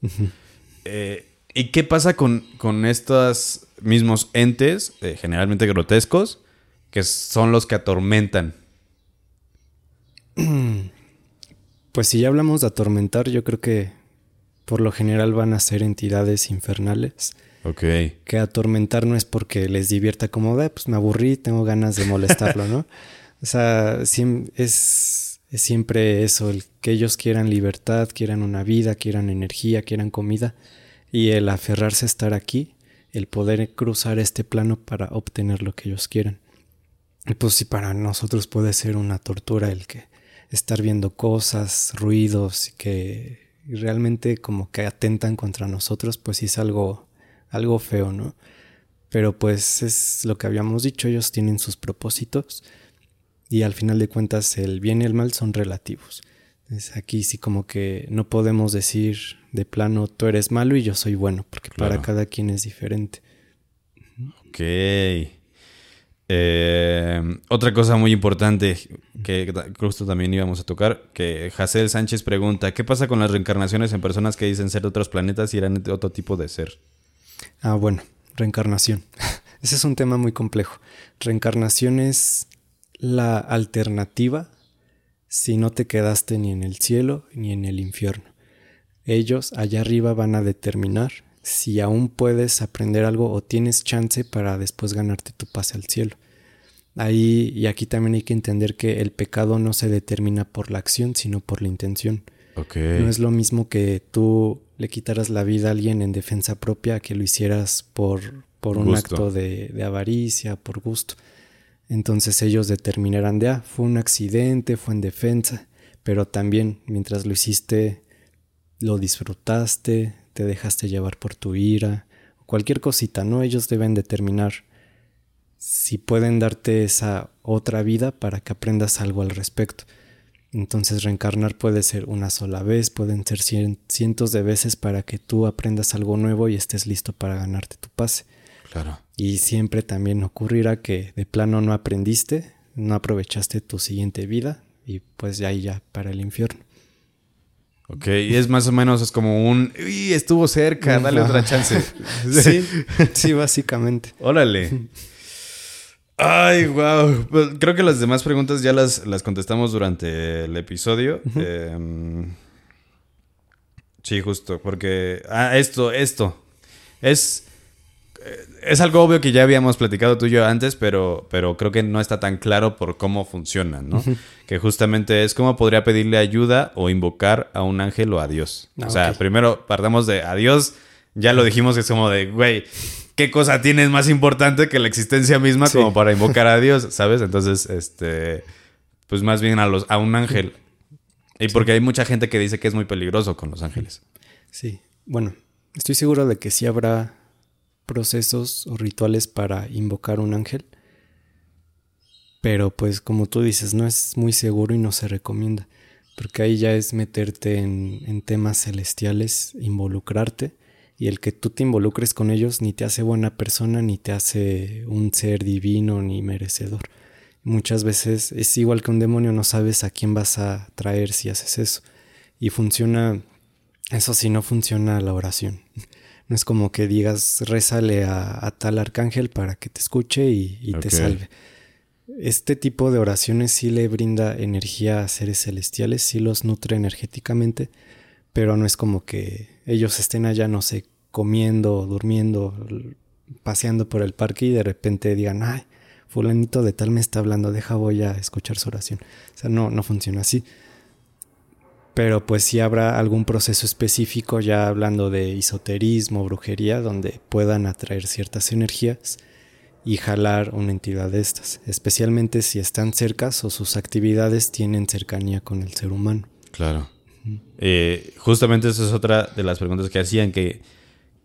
Speaker 2: Eh, ¿Y qué pasa con, con estos mismos entes, eh, generalmente grotescos, que son los que atormentan?
Speaker 3: Pues si ya hablamos de atormentar, yo creo que por lo general van a ser entidades infernales,
Speaker 2: Ok.
Speaker 3: que atormentar no es porque les divierta como, "Ah, pues me aburrí, tengo ganas de molestarlo, ¿no? O sea, es, es siempre eso, el que ellos quieran libertad, quieran una vida, quieran energía, quieran comida, y el aferrarse a estar aquí, el poder cruzar este plano para obtener lo que ellos quieran. Y pues si para nosotros puede ser una tortura el que estar viendo cosas, ruidos que realmente como que atentan contra nosotros, pues sí es algo, algo feo, ¿no? Pero pues es lo que habíamos dicho, ellos tienen sus propósitos y al final de cuentas el bien y el mal son relativos. Entonces aquí sí como que no podemos decir de plano tú eres malo y yo soy bueno, porque para cada quien es diferente.
Speaker 2: Ok. Eh, otra cosa muy importante que justo también íbamos a tocar, que Jacel Sánchez pregunta, ¿qué pasa con las reencarnaciones en personas que dicen ser de otros planetas y eran de otro tipo de ser?
Speaker 3: Ah, bueno, reencarnación. Ese es un tema muy complejo. Reencarnación es la alternativa si no te quedaste ni en el cielo ni en el infierno. Ellos allá arriba van a determinar si aún puedes aprender algo o tienes chance para después ganarte tu pase al cielo. Ahí y aquí también hay que entender que el pecado no se determina por la acción, sino por la intención. No es lo mismo que tú le quitaras la vida a alguien en defensa propia que lo hicieras por, por un acto de, de, avaricia, por gusto. Entonces ellos determinarán de, ah, fue un accidente, fue en defensa, pero también mientras lo hiciste, lo disfrutaste, te dejaste llevar por tu ira, cualquier cosita, ¿no? Ellos deben determinar si pueden darte esa otra vida para que aprendas algo al respecto. Entonces reencarnar puede ser una sola vez, pueden ser cientos de veces para que tú aprendas algo nuevo y estés listo para ganarte tu pase.
Speaker 2: Claro.
Speaker 3: Y siempre también ocurrirá que de plano no aprendiste, no aprovechaste tu siguiente vida y pues ya ahí ya para el infierno.
Speaker 2: Ok, y es más o menos, es como un, uy, estuvo cerca, dale otra chance.
Speaker 3: sí, sí, básicamente.
Speaker 2: Órale. Ay, wow. Pues, creo que las demás preguntas ya las, las contestamos durante el episodio. Em, sí, justo, porque... Ah, esto, esto. Es es algo obvio que ya habíamos platicado tú y yo antes, pero, pero creo que no está tan claro por cómo funciona, ¿no? Que justamente es cómo podría pedirle ayuda o invocar a un ángel o a Dios. Ah, o sea, primero partamos de a Dios, ya lo dijimos, es como de, güey, ¿qué cosa tienes más importante que la existencia misma como para invocar a Dios, ¿sabes? Entonces, este, pues más bien a, los, a un ángel. Y porque hay mucha gente que dice que es muy peligroso con los ángeles.
Speaker 3: Sí, bueno, estoy seguro de que sí habrá procesos o rituales para invocar un ángel. Pero pues como tú dices, no es muy seguro y no se recomienda. Porque ahí ya es meterte en, temas celestiales, involucrarte. Y el que tú te involucres con ellos ni te hace buena persona, ni te hace un ser divino, ni merecedor. Muchas veces es igual que un demonio, no sabes a quién vas a traer si haces eso. Y funciona, eso sí, no funciona la oración. No es como que digas, rézale a, tal arcángel para que te escuche y, te salve. Este tipo de oraciones sí le brinda energía a seres celestiales, sí los nutre energéticamente, pero no es como que ellos estén allá, no sé, comiendo, durmiendo, paseando por el parque y de repente digan, ay, fulanito de tal me está hablando, deja voy a escuchar su oración. O sea, no, no funciona así pero pues sí habrá algún proceso específico ya hablando de esoterismo, brujería, donde puedan atraer ciertas energías y jalar una entidad de estas, especialmente si están cercas o sus actividades tienen cercanía con el ser humano.
Speaker 2: Claro. Eh, justamente esa es otra de las preguntas que hacían, que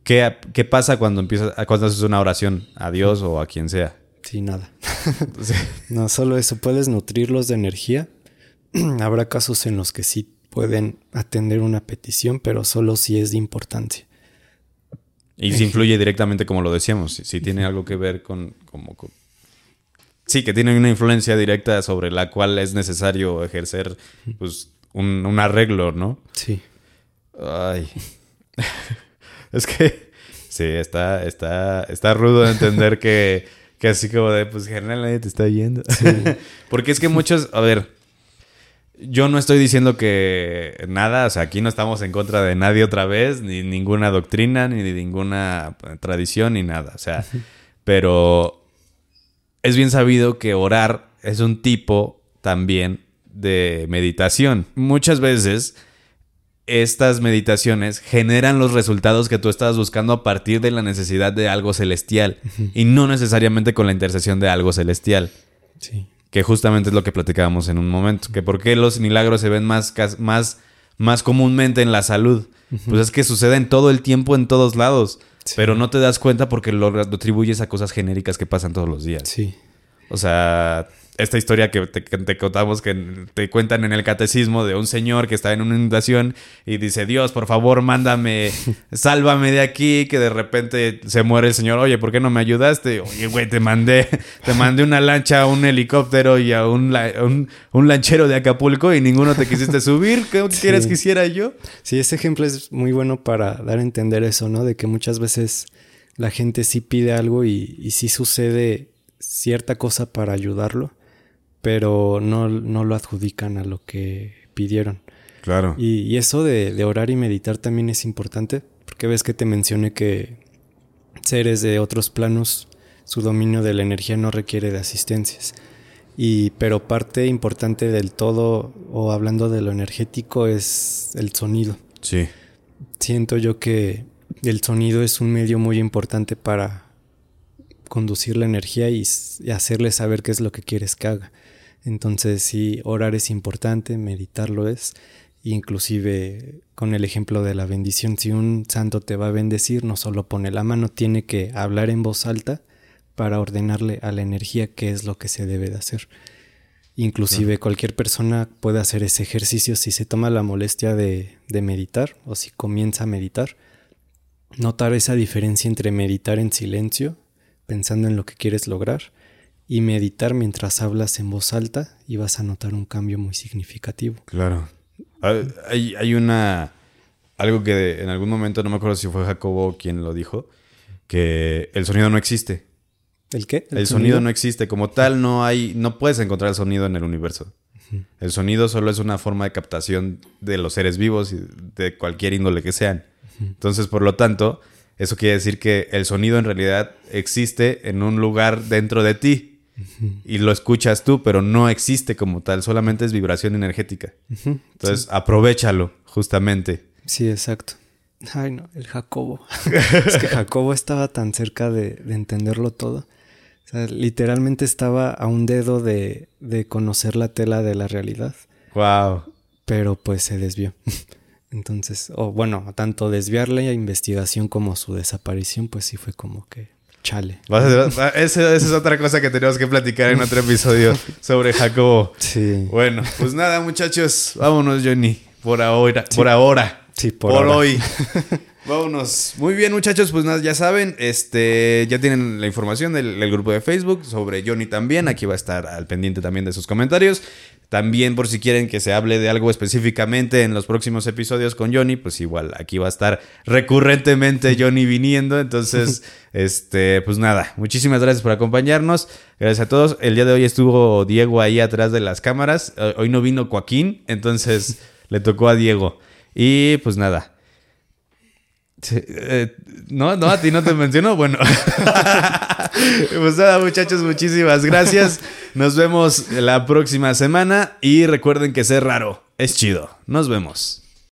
Speaker 2: ¿qué, pasa cuando empiezas, cuando haces una oración a Dios o a quien sea?
Speaker 3: Sí, nada. no solo eso, puedes nutrirlos de energía. Habrá casos en los que sí pueden atender una petición, pero solo si es de importancia.
Speaker 2: Y si influye directamente, como lo decíamos, si, tiene algo que ver con, como, Sí, que tiene una influencia directa sobre la cual es necesario ejercer pues, un, arreglo, ¿no?
Speaker 3: Sí.
Speaker 2: Ay. es que sí, está, está, está rudo de entender que, que así como de, pues, general nadie te está yendo. Porque es que muchos, a ver, yo no estoy diciendo que nada, o sea, aquí no estamos en contra de nadie otra vez, ni ninguna doctrina, ni de ninguna tradición, ni nada. O sea, pero es bien sabido que orar es un tipo también de meditación. Muchas veces estas meditaciones generan los resultados que tú estás buscando a partir de la necesidad de algo celestial y no necesariamente con la intercesión de algo celestial.
Speaker 3: Sí
Speaker 2: que justamente es lo que platicábamos en un momento, que por qué los milagros se ven más, más, más comúnmente en la salud. Pues es que suceden todo el tiempo en todos lados, pero no te das cuenta porque lo, atribuyes a cosas genéricas que pasan todos los días.
Speaker 3: Sí.
Speaker 2: O sea, esta historia que te, que te contamos, que te cuentan en el catecismo de un señor que está en una inundación y dice, Dios, por favor, mándame, sálvame de aquí, que de repente se muere el señor, oye, ¿por qué no me ayudaste? Oye, güey, te mandé, te mandé una lancha, un helicóptero y a un, la- un, un lanchero de Acapulco y ninguno te quisiste subir, ¿qué
Speaker 3: Sí.
Speaker 2: quieres que hiciera yo?
Speaker 3: Sí, ese ejemplo es muy bueno para dar a entender eso, ¿no? De que muchas veces la gente sí pide algo y, y sí sucede cierta cosa para ayudarlo, pero no, no lo adjudican a lo que pidieron.
Speaker 2: Claro.
Speaker 3: Y, y eso de, de orar y meditar también es importante, porque ves que te mencioné que seres de otros planos, su dominio de la energía no requiere de asistencias. Y, pero parte importante del todo, o hablando de lo energético, es el sonido.
Speaker 2: Sí.
Speaker 3: Siento yo que el sonido es un medio muy importante para conducir la energía y hacerle saber qué es lo que quieres que haga. Entonces sí, orar es importante, meditarlo es, inclusive con el ejemplo de la bendición, si un santo te va a bendecir, no solo pone la mano, tiene que hablar en voz alta para ordenarle a la energía qué es lo que se debe de hacer. Inclusive cualquier persona puede hacer ese ejercicio si se toma la molestia de, de meditar o si comienza a meditar. Notar esa diferencia entre meditar en silencio, pensando en lo que quieres lograr, y meditar mientras hablas en voz alta y vas a notar un cambio muy significativo.
Speaker 2: Claro. Ah, Hay, hay una. Algo que en algún momento, no me acuerdo si fue Jacobo quien lo dijo, que el sonido no existe.
Speaker 3: ¿El qué?
Speaker 2: El, sonido? no existe. Como tal, no hay. No puedes encontrar el sonido en el universo. El sonido solo es una forma de captación de los seres vivos y de cualquier índole que sean. Entonces, por lo tanto, eso quiere decir que el sonido en realidad existe en un lugar dentro de ti. Y lo escuchas tú, pero no existe como tal, solamente es vibración energética. Entonces, aprovechalo, justamente.
Speaker 3: Sí, exacto. Ay, no, el Jacobo. es que Jacobo estaba tan cerca de, de entenderlo todo. O sea, literalmente estaba a un dedo de, de conocer la tela de la realidad,
Speaker 2: Wow.
Speaker 3: pero pues se desvió. Entonces, o bueno, tanto desviar la investigación como su desaparición, pues sí fue como que chale.
Speaker 2: esa, es otra cosa que tenemos que platicar en otro episodio sobre Jacobo.
Speaker 3: Sí.
Speaker 2: Bueno, pues nada, muchachos, vámonos, Johnny. Por ahora, por ahora.
Speaker 3: Sí, por
Speaker 2: por
Speaker 3: ahora.
Speaker 2: hoy. Vámonos. Muy bien, muchachos, pues nada, ya saben, este, ya tienen la información del, del grupo de Facebook sobre Johnny también. Aquí va a estar al pendiente también de sus comentarios. También por si quieren que se hable de algo específicamente en los próximos episodios con Johnny, pues igual aquí va a estar recurrentemente Johnny viniendo. Entonces, este, pues nada, muchísimas gracias por acompañarnos. Gracias a todos. El día de hoy estuvo Diego ahí atrás de las cámaras. Hoy no vino Joaquín, entonces le tocó a Diego. Y pues nada. Eh, no, no, a ti no te menciono. Bueno, pues nada, muchachos, muchísimas gracias. Nos vemos la próxima semana y recuerden que ser raro es chido. Nos vemos.